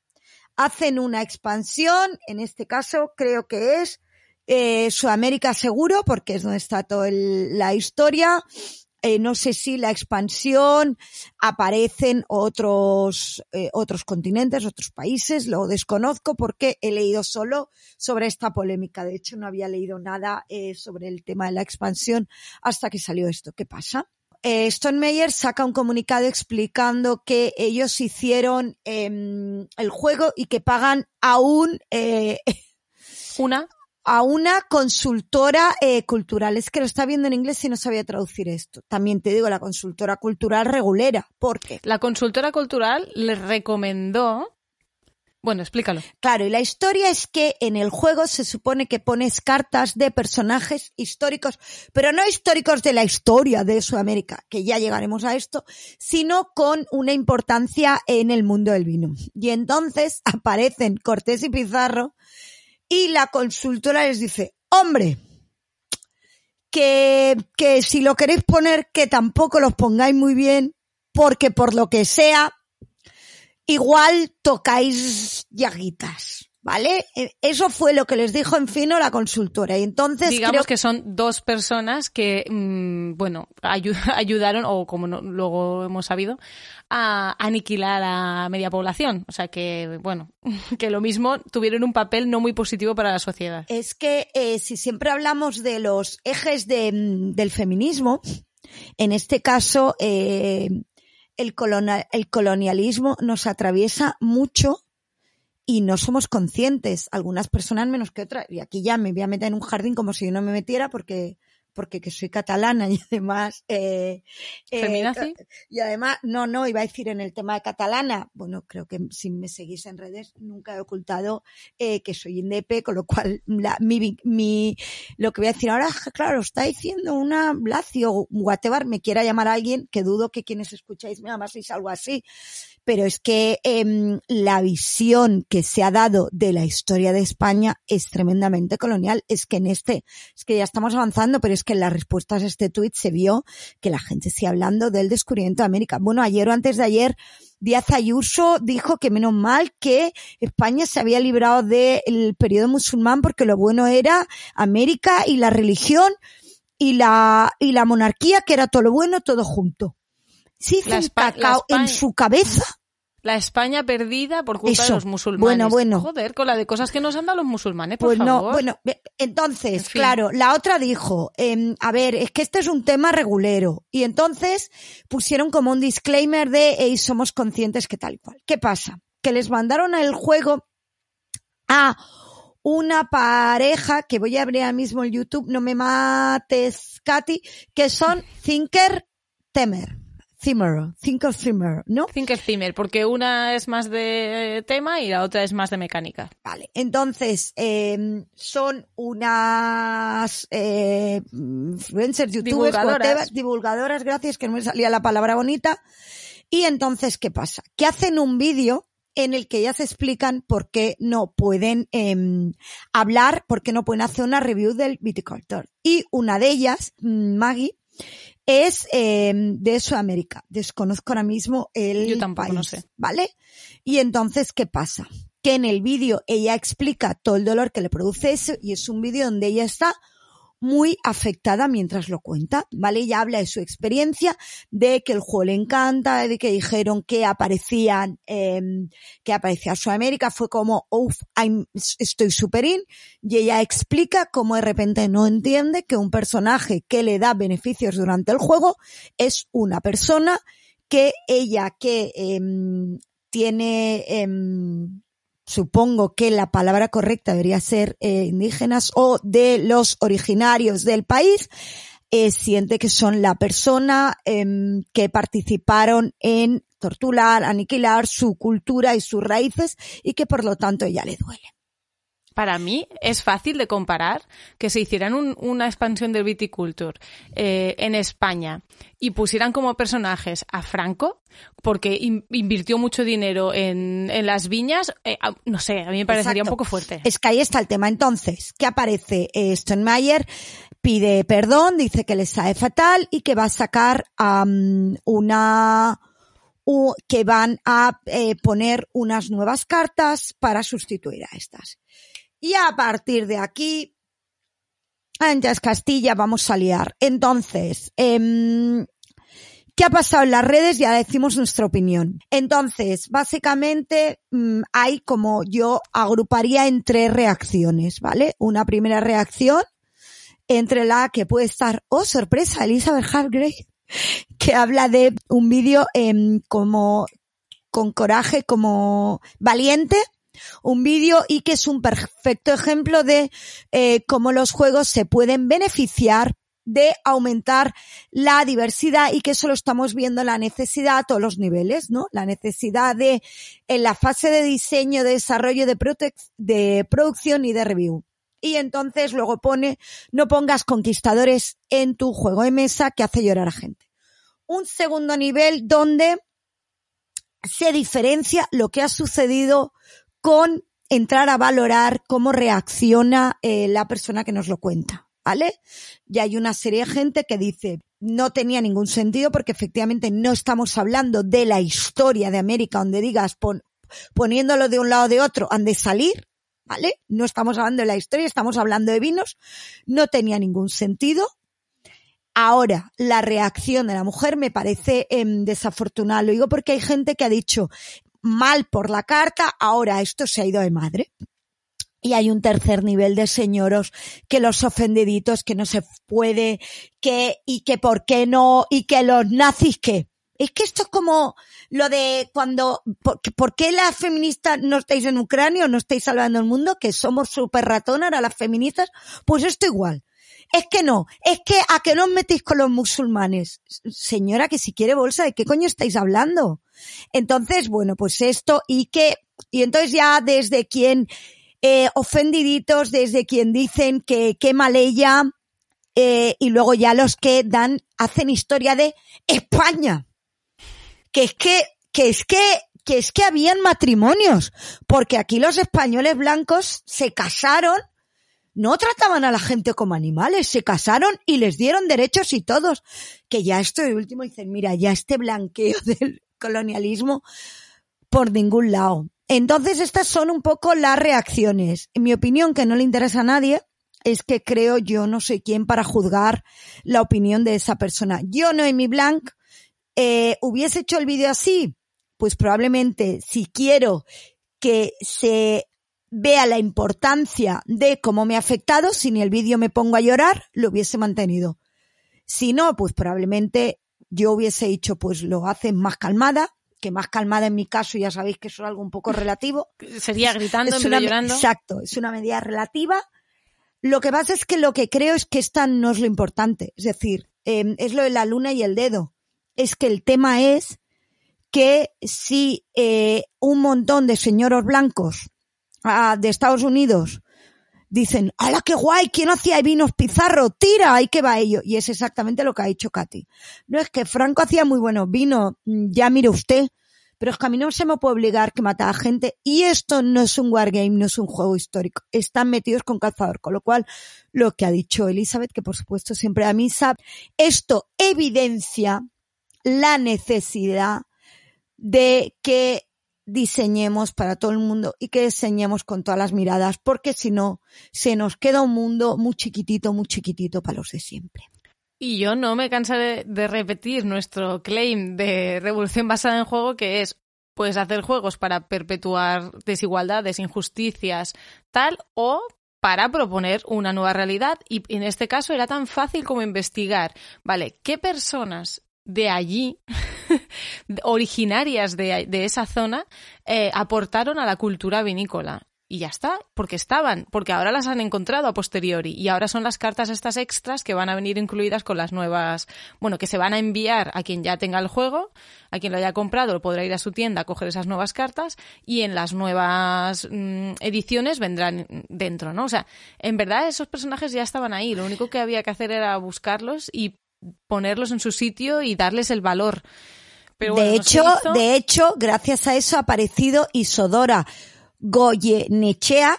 S3: hacen una expansión, en este caso creo que es eh, Sudamérica seguro, porque es donde está toda la historia. Eh, no sé si la expansión aparecen otros eh, otros continentes, otros países, lo desconozco porque he leído solo sobre esta polémica. De hecho, no había leído nada eh, sobre el tema de la expansión hasta que salió esto. ¿Qué pasa? Eh, Stone Meyer saca un comunicado explicando que ellos hicieron em, el juego y que pagan aún eh,
S2: Una,
S3: a una consultora eh, cultural. Es que lo está viendo en inglés y no sabía traducir esto. También te digo, la consultora cultural regulera. ¿Por qué?
S2: la consultora cultural les recomendó. Bueno, explícalo.
S3: Claro, y la historia es que en el juego se supone que pones cartas de personajes históricos, pero no históricos de la historia de Sudamérica, que ya llegaremos a esto, sino con una importancia en el mundo del vino. Y entonces aparecen Cortés y Pizarro y la consultora les dice, hombre, que, que si lo queréis poner, que tampoco los pongáis muy bien, porque por lo que sea, igual tocáis llaguitas. ¿Vale? Eh, Eso fue lo que les dijo en fino la consultora. Y entonces
S2: Digamos
S3: creo
S2: que son dos personas que, mm, bueno, ayu- [laughs] ayudaron, o como no- luego hemos sabido, a aniquilar a media población. O sea que, bueno, [laughs] que lo mismo tuvieron un papel no muy positivo para la sociedad.
S3: es que eh, si siempre hablamos de los ejes de, mm, del feminismo, en este caso eh, el, el colonialismo nos atraviesa mucho y no somos conscientes, algunas personas menos que otras. Y aquí ya me voy a meter en un jardín como si yo no me metiera porque porque que soy catalana y además eh, eh, y además no no iba a decir en el tema de catalana bueno creo que si me seguís en redes nunca he ocultado eh, que soy indepe con lo cual la, mi, mi lo que voy a decir ahora claro está diciendo una Lacio whatever me quiera llamar a alguien que dudo que quienes escucháis me llamáis algo así pero es que em, la visión que se ha dado de la historia de España es tremendamente colonial. Es que en este, es que ya estamos avanzando, pero es que en las respuestas a este tuit se vio que la gente sigue hablando del descubrimiento de América. Bueno, ayer o antes de ayer, Díaz Ayuso dijo que menos mal que España se había librado del periodo musulmán porque lo bueno era América y la religión y la, y la monarquía, que era todo lo bueno, todo junto. Se hizo un cacao en su cabeza.
S2: La España perdida por culpa de
S3: Eso.
S2: los musulmanes.
S3: Bueno, bueno.
S2: Joder, con la de cosas que nos han dado los musulmanes, por
S3: Pues no, bueno, entonces,
S2: En fin.
S3: claro, la otra dijo, em, a ver, es que este es un tema regulero. Y entonces pusieron como un disclaimer de, hey, somos conscientes que tal y cual. ¿Qué pasa? Que les mandaron el juego a una pareja que voy a abrir ahora mismo el YouTube, no me mates, Katy, que son Thinker Temer. Zimmer, Thinker Zimmer, ¿no?
S2: Thinker Zimmer, porque una es más de tema y la otra es más de mecánica.
S3: Vale, entonces eh, son unas eh, influencers, youtubers,
S2: Divulgadoras.
S3: whatever, divulgadoras, gracias, que no me salía la palabra bonita. Y entonces, ¿qué pasa? Que hacen un vídeo en el que ellas explican por qué no pueden em, hablar, por qué no pueden hacer una review del viticultor. Y una de ellas, mm, Maggie, es em, de Sudamérica. Desconozco ahora mismo el
S2: Yo tampoco,
S3: país,
S2: no sé.
S3: ¿vale? Y entonces, ¿qué pasa? Que en el vídeo ella explica todo el dolor que le produce eso y es un vídeo donde ella está muy afectada mientras lo cuenta, ¿vale? Ella habla de su experiencia, de que el juego le encanta, de que dijeron que aparecían, eh, que aparecía Sudamérica, fue como, uff, estoy super in, y ella explica cómo de repente no entiende que un personaje que le da beneficios durante el juego es una persona que ella que em, tiene, em, supongo que la palabra correcta debería ser eh, indígenas o de los originarios del país, eh, siente que son la persona em, que participaron en torturar, aniquilar su cultura y sus raíces y que por lo tanto ella le duele.
S2: Para mí es fácil de comparar que se hicieran un- una expansión del viticulture eh, en España y pusieran como personajes a Franco, porque in- invirtió mucho dinero en, en las viñas. eh, no sé, a mí me parecería
S3: Exacto.
S2: un poco fuerte.
S3: Es que ahí está el tema. Entonces, ¿qué aparece? Eh, Stonemeyer pide perdón, dice que le sabe fatal y que va a sacar am, una que van a eh, poner unas nuevas cartas para sustituir a estas. Y a partir de aquí, antes Castilla, vamos a liar. Entonces, em, ¿qué ha pasado en las redes? Ya decimos nuestra opinión. Entonces, básicamente, mm, hay como yo agruparía en tres reacciones, ¿vale? Una primera reacción entre la que puede estar, oh sorpresa, Elizabeth Hargrave, [laughs] que habla de un vídeo em, como con coraje, como valiente, un vídeo y que es un perfecto ejemplo de eh, cómo los juegos se pueden beneficiar de aumentar la diversidad y que eso lo estamos viendo la necesidad a todos los niveles, ¿no? La necesidad de, en la fase de diseño, de desarrollo, de, de producción y de review. Y entonces luego pone, no pongas conquistadores en tu juego de mesa que hace llorar a gente. Un segundo nivel donde se diferencia lo que ha sucedido con entrar a valorar cómo reacciona eh, la persona que nos lo cuenta, ¿vale? Y hay una serie de gente que dice, no tenía ningún sentido porque efectivamente no estamos hablando de la historia de América donde digas pon- poniéndolo de un lado o de otro han de salir, ¿vale? No estamos hablando de la historia, estamos hablando de vinos, no tenía ningún sentido. Ahora, la reacción de la mujer me parece em, desafortunada. Lo digo porque hay gente que ha dicho mal por la carta, ahora esto se ha ido de madre. Y hay un tercer nivel de señoros que los ofendiditos, que no se puede, que, y que por qué no, y que los nazis que. Es que esto es como lo de cuando, ¿por, qué las feministas no estáis en Ucrania o no estáis salvando el mundo? Que somos súper ratón ahora las feministas. Pues esto igual. Es que no, es que a que no os metéis con los musulmanes. Señora, que si quiere bolsa, ¿de qué coño estáis hablando? Entonces, bueno, pues esto y que, y entonces ya desde quien, eh, ofendiditos, desde quien dicen que qué mal ella, eh, y luego ya los que dan, hacen historia de España. Que es que, que es que, que es que habían matrimonios, porque aquí los españoles blancos se casaron no trataban a la gente como animales, se casaron y les dieron derechos y todos. Que ya esto de último dicen, mira, ya este blanqueo [laughs] del colonialismo por ningún lado. Entonces estas son un poco las reacciones. En mi opinión, que no le interesa a nadie, es que creo yo no sé quién para juzgar la opinión de esa persona. Yo, Noemi Blanc, eh, hubiese hecho el vídeo así, pues probablemente si quiero que se vea la importancia de cómo me ha afectado, si ni el vídeo me pongo a llorar, lo hubiese mantenido. Si no, pues probablemente yo hubiese dicho, pues lo hacen más calmada, que más calmada en mi caso, ya sabéis que eso es algo un poco relativo. [laughs]
S2: Sería gritando,
S3: Es una,
S2: llorando.
S3: exacto, es una medida relativa. Lo que pasa es que lo que creo es que esta no es lo importante. Es decir, eh, es lo de la luna y el dedo. Es que el tema es que si eh, un montón de señoros blancos ah, de Estados Unidos dicen, ¡hala qué guay! ¿Quién hacía vinos pizarro? ¡Tira! Ahí que va ello. Y es exactamente lo que ha dicho Katy. No es que Franco hacía muy buenos vinos, mm, ya mire usted, pero es que a mí no se me puede obligar que matar a gente. Y esto no es un wargame, no es un juego histórico. Están metidos con calzador. Con lo cual, lo que ha dicho Elizabeth, que por supuesto siempre a misa, esto evidencia la necesidad de que diseñemos para todo el mundo y que diseñemos con todas las miradas, porque si no, se nos queda un mundo muy chiquitito, muy chiquitito para los de siempre.
S2: Y yo no me cansaré de repetir nuestro claim de revolución basada en juego, que es puedes hacer juegos para perpetuar desigualdades, injusticias, tal, o para proponer una nueva realidad. Y en este caso era tan fácil como investigar, ¿vale? ¿Qué personas de allí, originarias de, esa zona, eh, aportaron a la cultura vinícola? y ya está, porque estaban, porque ahora las han encontrado a posteriori y ahora son las cartas estas extras que van a venir incluidas con las nuevas, bueno, que se van a enviar a quien ya tenga el juego, a quien lo haya comprado, lo podrá ir a su tienda a coger esas nuevas cartas y en las nuevas mm, ediciones vendrán dentro, ¿no? O sea, en verdad esos personajes ya estaban ahí, lo único que había que hacer era buscarlos y ponerlos en su sitio y darles el valor. Pero bueno,
S3: de
S2: no
S3: hecho, de hecho, gracias a eso ha aparecido Isodora Goyenechea.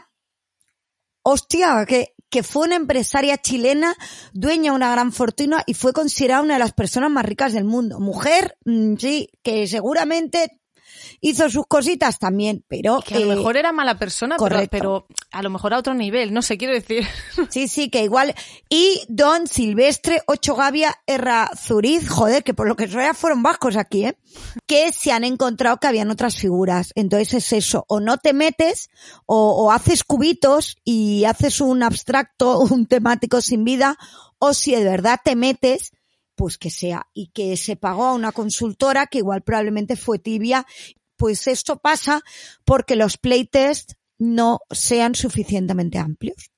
S3: Hostia, que, que fue una empresaria chilena, dueña de una gran fortuna y fue considerada una de las personas más ricas del mundo. Mujer, mm, sí, que seguramente hizo sus cositas también, pero...
S2: Que a lo
S3: eh,
S2: mejor era mala persona,
S3: correcto.
S2: pero a lo mejor a otro nivel, no sé, quiero decir. [laughs]
S3: Sí, sí, que igual. Y Don Silvestre Ochogavia Errazuriz, joder, que por lo que sea fueron vascos aquí, ¿eh? Que se han encontrado que habían otras figuras. Entonces es eso, o no te metes, o, o haces cubitos y haces un abstracto, [laughs] un temático sin vida, o si de verdad te metes, pues que sea. Y que se pagó a una consultora que igual probablemente fue tibia. Pues esto pasa porque los playtests no sean suficientemente amplios.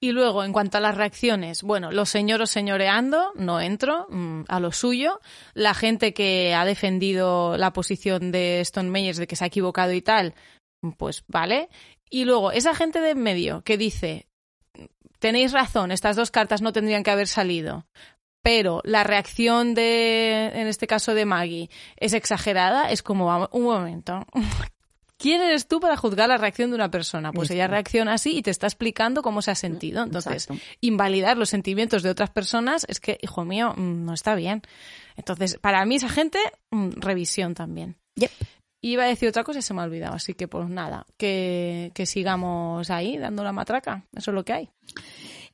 S2: Y luego, en cuanto a las reacciones, bueno, los señoros señoreando, no entro, mm, a lo suyo. La gente que ha defendido la posición de Stone Meyers de que se ha equivocado y tal, pues vale. Y luego, esa gente de en medio que dice, tenéis razón, estas dos cartas no tendrían que haber salido, pero la reacción de, en este caso de Maggie, es exagerada, es como, un momento. [laughs] ¿Quién eres tú para juzgar la reacción de una persona? Pues ella reacciona así y te está explicando cómo se ha sentido. Entonces,
S6: Exacto.
S2: invalidar los sentimientos de otras personas es que, hijo mío, mm, no está bien. Entonces, para mí esa gente, mm, revisión también.
S3: Yep.
S2: Iba a decir otra cosa y se me ha olvidado, así que pues nada, que, que sigamos ahí dando la matraca. Eso es lo que hay.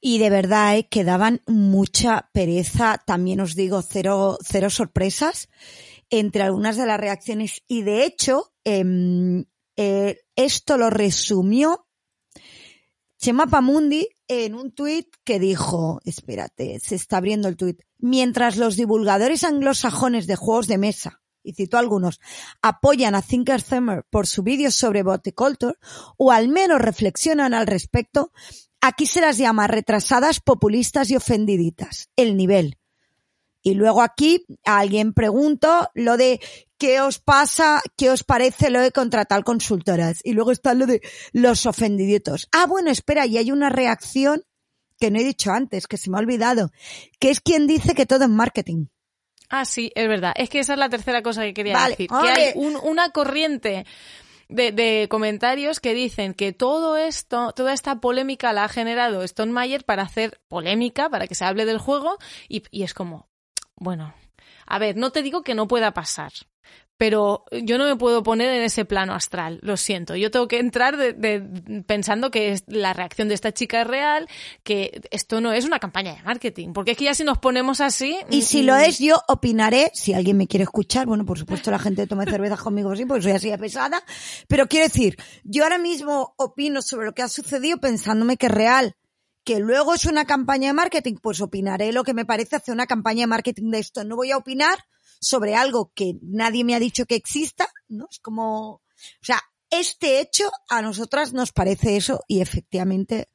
S3: Y de verdad eh, que daban mucha pereza, también os digo, cero, cero sorpresas entre algunas de las reacciones. Y de hecho, em, eh, esto lo resumió Chema Pamundi en un tuit que dijo, espérate, se está abriendo el tuit, mientras los divulgadores anglosajones de juegos de mesa, y citó algunos, apoyan a Thinker Thumber por su vídeo sobre Boticulture, o al menos reflexionan al respecto, aquí se las llama retrasadas, populistas y ofendiditas. El nivel. Y luego aquí alguien preguntó lo de qué os pasa, qué os parece lo de contratar consultoras. Y luego está lo de los ofendiditos. Ah, bueno, espera, y hay una reacción que no he dicho antes, que se me ha olvidado, que es quien dice que todo es marketing.
S2: Ah, sí, es verdad. Es que esa es la tercera cosa que quería
S3: Vale,
S2: decir. Que hay un- una corriente de, de comentarios que dicen que todo esto, toda esta polémica la ha generado Stone para hacer polémica, para que se hable del juego, y, y es como, bueno, a ver, no te digo que no pueda pasar. Pero yo no me puedo poner en ese plano astral, lo siento. Yo tengo que entrar de- de- pensando que es- la reacción de esta chica es real, que esto no es una campaña de marketing. Porque es que ya si nos ponemos así.
S3: Y si
S2: mm,
S3: lo es, yo opinaré, si alguien me quiere escuchar, bueno, por supuesto la gente tome cervezas conmigo, sí, porque soy así de pesada, pero quiero decir, yo ahora mismo opino sobre lo que ha sucedido pensándome que es real. Que luego es una campaña de marketing, pues opinaré lo que me parece hacer una campaña de marketing de esto. No voy a opinar sobre algo que nadie me ha dicho que exista, ¿no? Es como, o sea, este hecho a nosotras nos parece eso y efectivamente,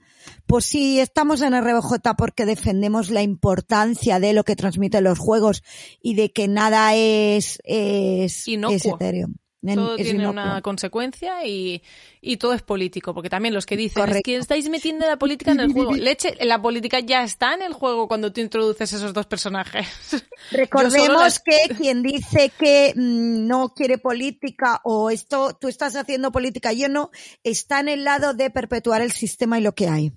S3: pues si estamos en RBJ porque defendemos la importancia de lo que transmiten los juegos y de que nada es, es, es etéreo.
S2: Todo tiene una consecuencia y, y todo es político, porque también los que dicen es
S3: Correcto.
S2: que estáis metiendo la política en el juego. [laughs] Leche, la política ya está en el juego cuando tú introduces esos dos personajes. [laughs]
S3: Recordemos que quien dice que mm, no quiere política o esto, tú estás haciendo política, yo no, está en el lado de perpetuar el sistema y lo que hay.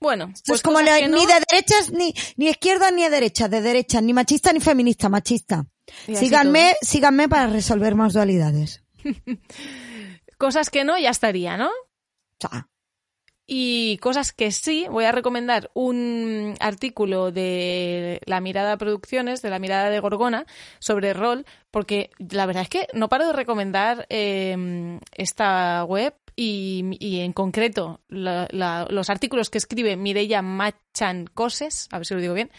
S2: Bueno,
S3: Esto
S2: pues
S3: es como la-
S2: no,
S3: ni de derechas, ni, ni izquierda ni de derecha, de derecha, ni machista ni feminista, machista. Síganme, síganme para resolver más dualidades. [laughs]
S2: cosas que no, ya estaría, ¿no?
S3: Sea,
S2: Y cosas que sí, voy a recomendar un artículo de La Mirada Producciones, de La Mirada de Gorgona, sobre rol, porque la verdad es que no paro de recomendar eh, esta web y, y en concreto la- la- los artículos que escribe Mireia Machan Coses, a ver si lo digo bien,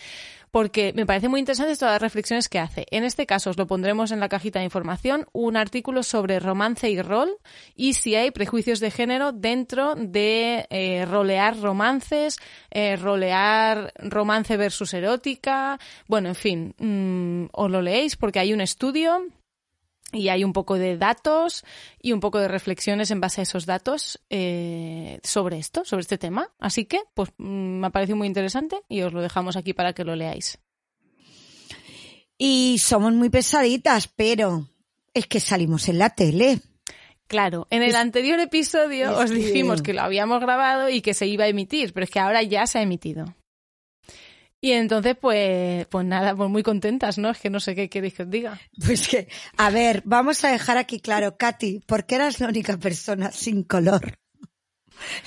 S2: porque me parece muy interesante todas las reflexiones que hace. En este caso os lo pondremos en la cajita de información, un artículo sobre romance y rol y si hay prejuicios de género dentro de eh, rolear romances, eh, rolear romance versus erótica, bueno, en fin, mm, os lo leéis porque hay un estudio y hay un poco de datos y un poco de reflexiones en base a esos datos eh, sobre esto, sobre este tema. Así que, pues mm, me ha parecido muy interesante y os lo dejamos aquí para que lo leáis.
S3: y somos muy pesaditas, pero es que salimos en la tele.
S2: Claro, en el anterior episodio
S3: es
S2: os
S3: que-
S2: dijimos que lo habíamos grabado y que se iba a emitir, pero es que ahora ya se ha emitido. Y entonces, pues, pues nada, pues muy contentas, ¿no? Es que no sé qué queréis que os diga.
S3: Pues que, a ver, vamos a dejar aquí claro, Katy, ¿por qué eras la única persona sin color?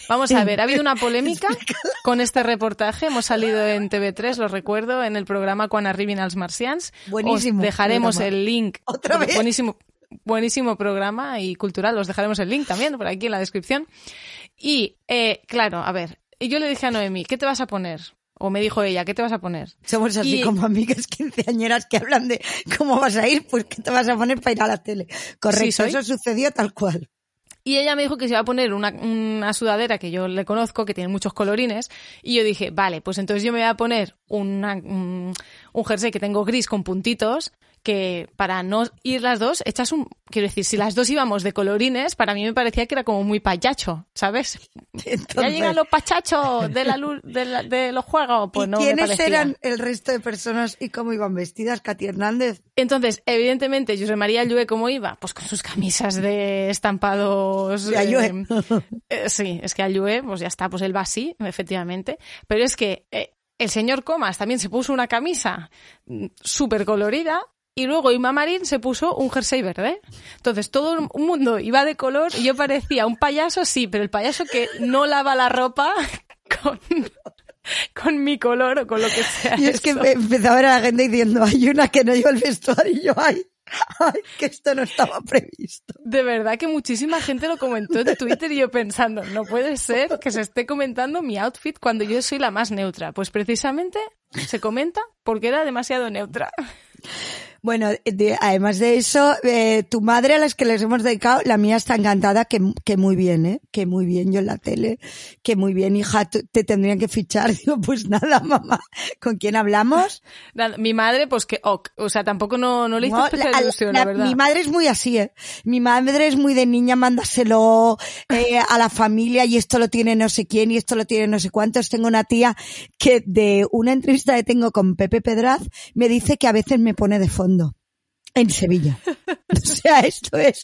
S2: Vamos a ver, ha habido una [laughs] polémica con este reportaje. Hemos salido en TV3, lo recuerdo, en el programa Quan arribin als marcians.
S3: Buenísimo
S2: Os dejaremos
S3: programa.
S2: el link.
S3: ¿Otra vez?
S2: Buenísimo, buenísimo programa y cultural. Os dejaremos el link también por aquí en la descripción. Y, eh, claro, a ver, y yo le dije a Noemi, ¿qué te vas a poner? O me dijo ella, ¿qué te vas a poner?
S3: Somos así
S2: Y-
S3: como amigas quinceañeras que hablan de cómo vas a ir, pues qué te vas a poner para ir a la tele. Correcto,
S2: Sí,
S3: eso sucedió tal cual.
S2: Y ella me dijo que se iba a poner una, una sudadera que yo le conozco, que tiene muchos colorines. Y yo dije, vale, pues entonces yo me voy a poner una- un, un jersey que tengo gris con puntitos, que para no ir las dos, echas un... Quiero decir, si las dos íbamos de colorines, para mí me parecía que era como muy payacho, ¿sabes? [laughs] ya llegan los pachachos de, la luz, de, la- de los juegos. Pues
S3: ¿Y
S2: no me
S3: quiénes
S2: parecía.
S3: eran el resto de personas y cómo iban vestidas? Katy Hernández.
S2: Entonces, evidentemente, José María Llue, ¿cómo iba? Pues con sus camisas de estampados.
S3: De Ayue.
S2: eh, sí, es que Ayue, pues ya está, pues él va así, efectivamente. Pero es que eh, el señor Comas también se puso una camisa mm, súper colorida. Y luego Ima Marín se puso un jersey verde. Entonces todo el mundo iba de color y yo parecía un payaso, sí, pero el payaso que no lava la ropa [laughs] con, con mi color o con lo que sea.
S3: Y es que
S2: eso.
S3: me empezaba a ver a la gente diciendo, hay una que no lleva el vestuario y yo, ay, ay, que esto no estaba previsto.
S2: De verdad que muchísima gente lo comentó en Twitter y yo pensando, no puede ser que se esté comentando mi outfit cuando yo soy la más neutra. Pues precisamente se comenta porque era demasiado neutra.
S3: Bueno, de- además de eso, eh, tu madre a las que les hemos dedicado, la mía está encantada, que, que muy bien, ¿eh? Que muy bien yo en la tele, que muy bien, hija, te tendrían que fichar. [laughs] Digo, pues nada, mamá, ¿con quién hablamos? [laughs]
S2: Mi madre, pues que, ok, o sea, tampoco no, no le hizo
S3: No,
S2: especial
S3: la-
S2: ilusión,
S3: la-
S2: la, verdad.
S3: Mi madre es muy así, ¿eh? Mi madre es muy de niña, mándaselo eh, a la familia y esto lo tiene no sé quién y esto lo tiene no sé cuántos. Tengo una tía que de una entrevista que tengo con Pepe Pedraz me dice que a veces me pone de fondo. En Sevilla. [laughs] O sea, esto es.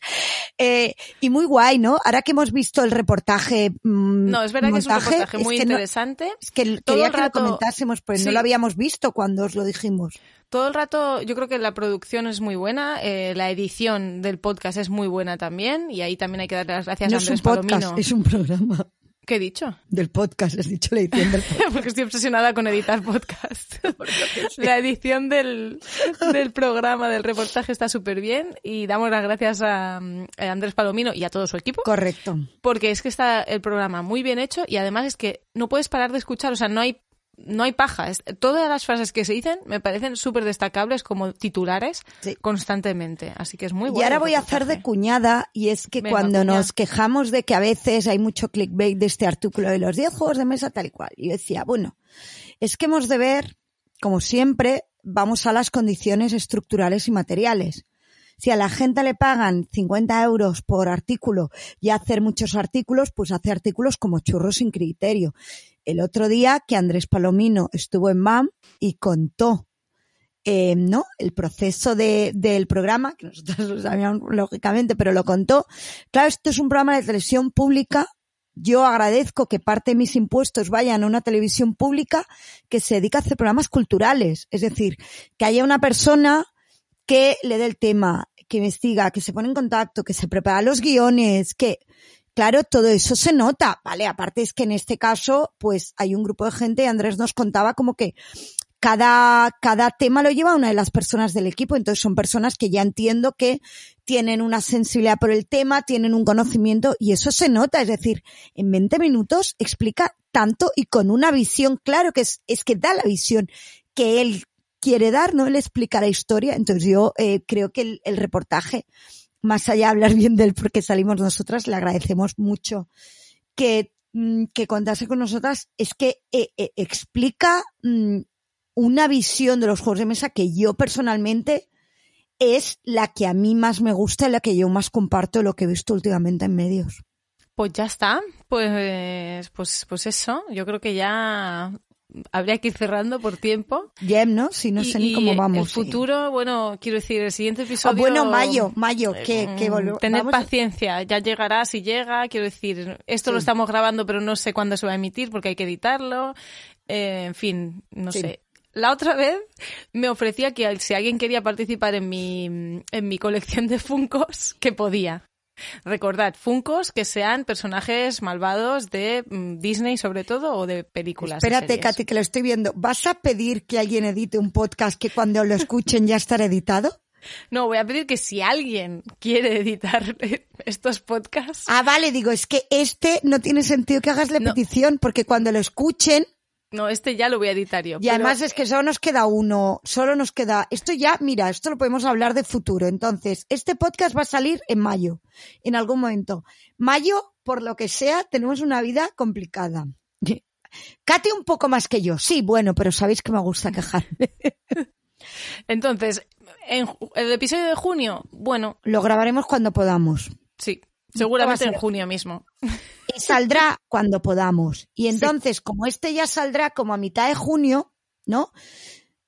S3: eh, y muy guay, ¿no? Ahora que hemos visto el reportaje. mm,
S2: No, es verdad que es un
S3: montaje,
S2: reportaje muy
S3: que no-
S2: interesante.
S3: es que
S2: Todo
S3: quería
S2: el
S3: que
S2: rato-
S3: lo comentásemos, pues no lo habíamos visto cuando os lo dijimos.
S2: Todo el rato, yo creo que la producción es muy buena, eh, la edición del podcast es muy buena también, y ahí también hay que darle las gracias
S3: No
S2: a
S3: es un
S2: Andrés
S3: podcast,
S2: Palomino.
S3: es un programa
S2: ¿Qué he dicho?
S3: del podcast, has dicho la edición del [laughs] podcast.
S2: Porque estoy obsesionada con editar podcast. [laughs] La edición del, del programa, del reportaje está súper bien y damos las gracias a, a Andrés Palomino y a todo su equipo
S3: Correcto.
S2: porque es que está el programa muy bien hecho y además es que no puedes parar de escuchar, o sea, no hay no hay paja. Todas las frases que se dicen me parecen súper destacables como titulares
S3: Sí.
S2: constantemente. Así que es muy bueno.
S3: y ahora voy a hacer de cuñada y es que
S2: Venga,
S3: cuando nos quejamos de que a veces hay mucho clickbait de este artículo de los 10 juegos de mesa tal y cual, y yo decía, bueno, es que hemos de ver, como siempre, vamos a las condiciones estructurales y materiales. Si a la gente le pagan 50 euros por artículo y hacer muchos artículos, pues hace artículos como churros sin criterio. El otro día que Andrés Palomino estuvo en MAM y contó eh, ¿no? El proceso de, del programa, que nosotros lo sabíamos lógicamente, pero lo contó. Claro, esto es un programa de televisión pública. Yo agradezco que parte de mis impuestos vayan a una televisión pública que se dedica a hacer programas culturales. Es decir, que haya una persona que le dé el tema, que investiga, que se pone en contacto, que se prepara los guiones, que, claro, todo eso se nota, ¿vale? Aparte es que en este caso, pues hay un grupo de gente, Andrés nos contaba como que cada, cada tema lo lleva una de las personas del equipo, entonces son personas que ya entiendo que tienen una sensibilidad por el tema, tienen un conocimiento y eso se nota, es decir, en 20 minutos explica tanto y con una visión, claro que es, es que da la visión que él quiere dar, ¿no? Él explica la historia, entonces yo eh, creo que el, el reportaje, más allá de hablar [laughs] bien de él porque salimos nosotras, le agradecemos mucho que, mm, que contase con nosotras, es que eh, eh, explica mm, una visión de los juegos de mesa que yo personalmente es la que a mí más me gusta y la que yo más comparto lo que he visto últimamente en medios.
S2: Pues ya está. Pues, pues, pues eso. Yo creo que ya habría que ir cerrando por tiempo.
S3: Jem, ¿no? Si no
S2: Y-
S3: sé ni cómo vamos.
S2: El
S3: sí.
S2: futuro, bueno, quiero decir, el siguiente episodio.
S3: bueno, mayo, mayo, que, que
S2: Mm,
S3: volvemos.
S2: Tener
S3: vamos-
S2: paciencia, ya llegará si llega. Quiero decir, esto lo estamos grabando, pero no sé cuándo se va a emitir porque hay que editarlo. Eh, en fin, no
S3: Sí.
S2: sé. La otra [laughs] vez me ofrecía que si alguien quería participar en mi, en mi colección de Funcos, que podía. Recordad, Funcos que sean personajes malvados de mm, Disney sobre todo o de películas.
S3: Espérate. Katy, que lo estoy viendo. ¿Vas a pedir que alguien edite un podcast que cuando lo escuchen ya estará editado?
S2: No, voy a pedir que si alguien quiere editar estos podcasts,
S3: Ah, vale, digo, es que este no tiene sentido que hagas la
S2: No.
S3: petición, porque cuando lo escuchen,
S2: no, este ya lo voy a editar yo.
S3: y
S2: pero-
S3: además es que solo nos queda uno, solo nos queda, esto ya, mira, esto lo podemos hablar de futuro. Entonces, este podcast va a salir en mayo, en algún momento. Mayo, por lo que sea, tenemos una vida complicada. Katy un poco más que yo, sí, bueno, pero sabéis que me gusta quejar. [laughs]
S2: Entonces, en el episodio de junio, bueno,
S3: Lo grabaremos cuando podamos.
S2: sí, seguramente en junio mismo.
S3: Y saldrá cuando podamos. Y entonces, como este ya saldrá como a mitad de junio, ¿no?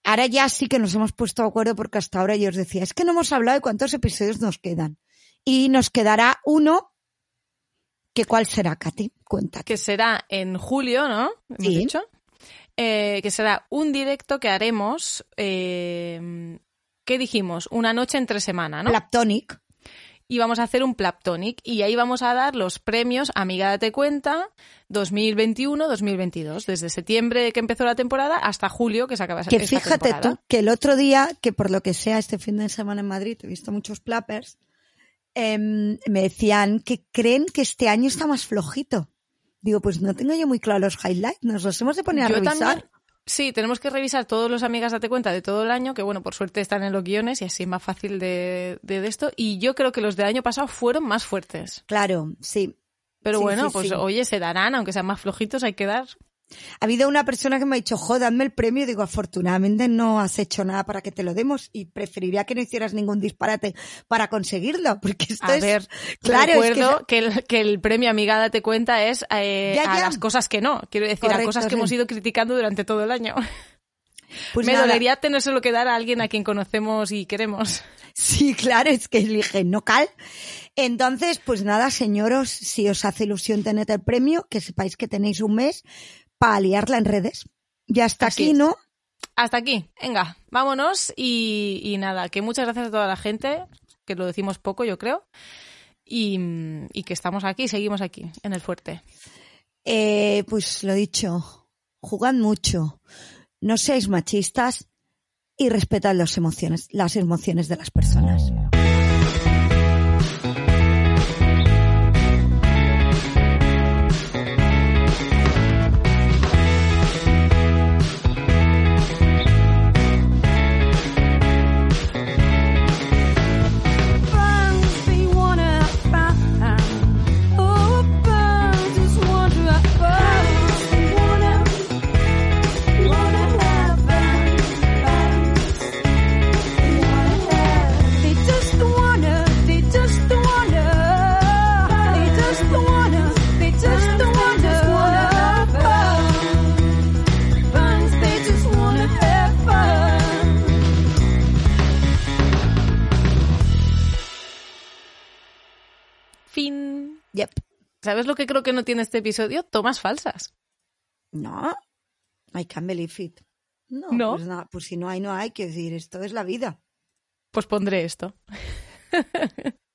S3: Ahora ya sí que nos hemos puesto de acuerdo porque hasta ahora yo os decía, es que no hemos hablado de cuántos episodios nos quedan. Y nos quedará uno, que cuál será, Katy, cuéntate.
S2: Que será en julio, ¿no? Hemos
S3: Sí.
S2: dicho. Eh, que será un directo que haremos, eh, ¿qué dijimos? Una noche entre semana, ¿no?
S3: Plaptonic.
S2: Y vamos a hacer un Plaptonic y ahí vamos a dar los premios Amiga Date Cuenta 2021-2022, desde septiembre que empezó la temporada hasta julio que se acaba
S3: Que
S2: esta
S3: fíjate
S2: temporada.
S3: tú, que el otro día, que por lo que sea este fin de semana en Madrid, he visto muchos plappers, em, me decían que creen que este año está más flojito. Digo, pues no tengo yo muy claro los highlights, nos los hemos de poner a
S2: Yo
S3: revisar.
S2: también, sí, tenemos que revisar todos los Amigas Date Cuenta de todo el año, que bueno, por suerte están en los guiones y así es más fácil de, de, de esto. Y yo creo que los del año pasado fueron más fuertes.
S3: Claro, sí.
S2: Pero
S3: Sí,
S2: bueno,
S3: sí,
S2: pues
S3: sí.
S2: oye, se darán, aunque sean más flojitos, hay que dar.
S3: Ha habido una persona que me ha dicho, jo, dadme el premio. Digo, afortunadamente no has hecho nada para que te lo demos y preferiría que no hicieras ningún disparate para conseguirlo, [laughs] porque esto
S2: A
S3: es...
S2: ver,
S3: claro,
S2: recuerdo
S3: es-
S2: que, el, que el premio Amiga Date Cuenta es eh,
S3: Ya,
S2: a
S3: ya.
S2: las cosas que no. Quiero decir, a cosas que
S3: sí.
S2: hemos ido criticando durante todo el año. [laughs]
S3: pues
S2: Me
S3: nada.
S2: dolería tenérselo que dar a alguien a quien conocemos y queremos. [laughs]
S3: Sí, claro, es que elige no cal. Entonces, pues nada, señoros, si os hace ilusión tener el premio, que sepáis que tenéis un mes para liarla en redes. Ya está
S2: Así
S3: aquí,
S2: es.
S3: ¿no?
S2: Hasta aquí, venga, vámonos y, y nada, que muchas gracias a toda la gente, que lo decimos poco yo creo, y, y que estamos aquí, seguimos aquí, en el fuerte.
S3: Eh, pues lo dicho, jugad mucho, no seáis machistas y respetad las emociones, las emociones de las personas. Yep.
S2: ¿Sabes lo que creo que no tiene este episodio? Tomas falsas.
S3: No, I can't believe it. No,
S2: ¿No?
S3: Pues, nada, pues si no hay, no hay, quiero decir, esto es la vida.
S2: Pues pondré esto. [laughs]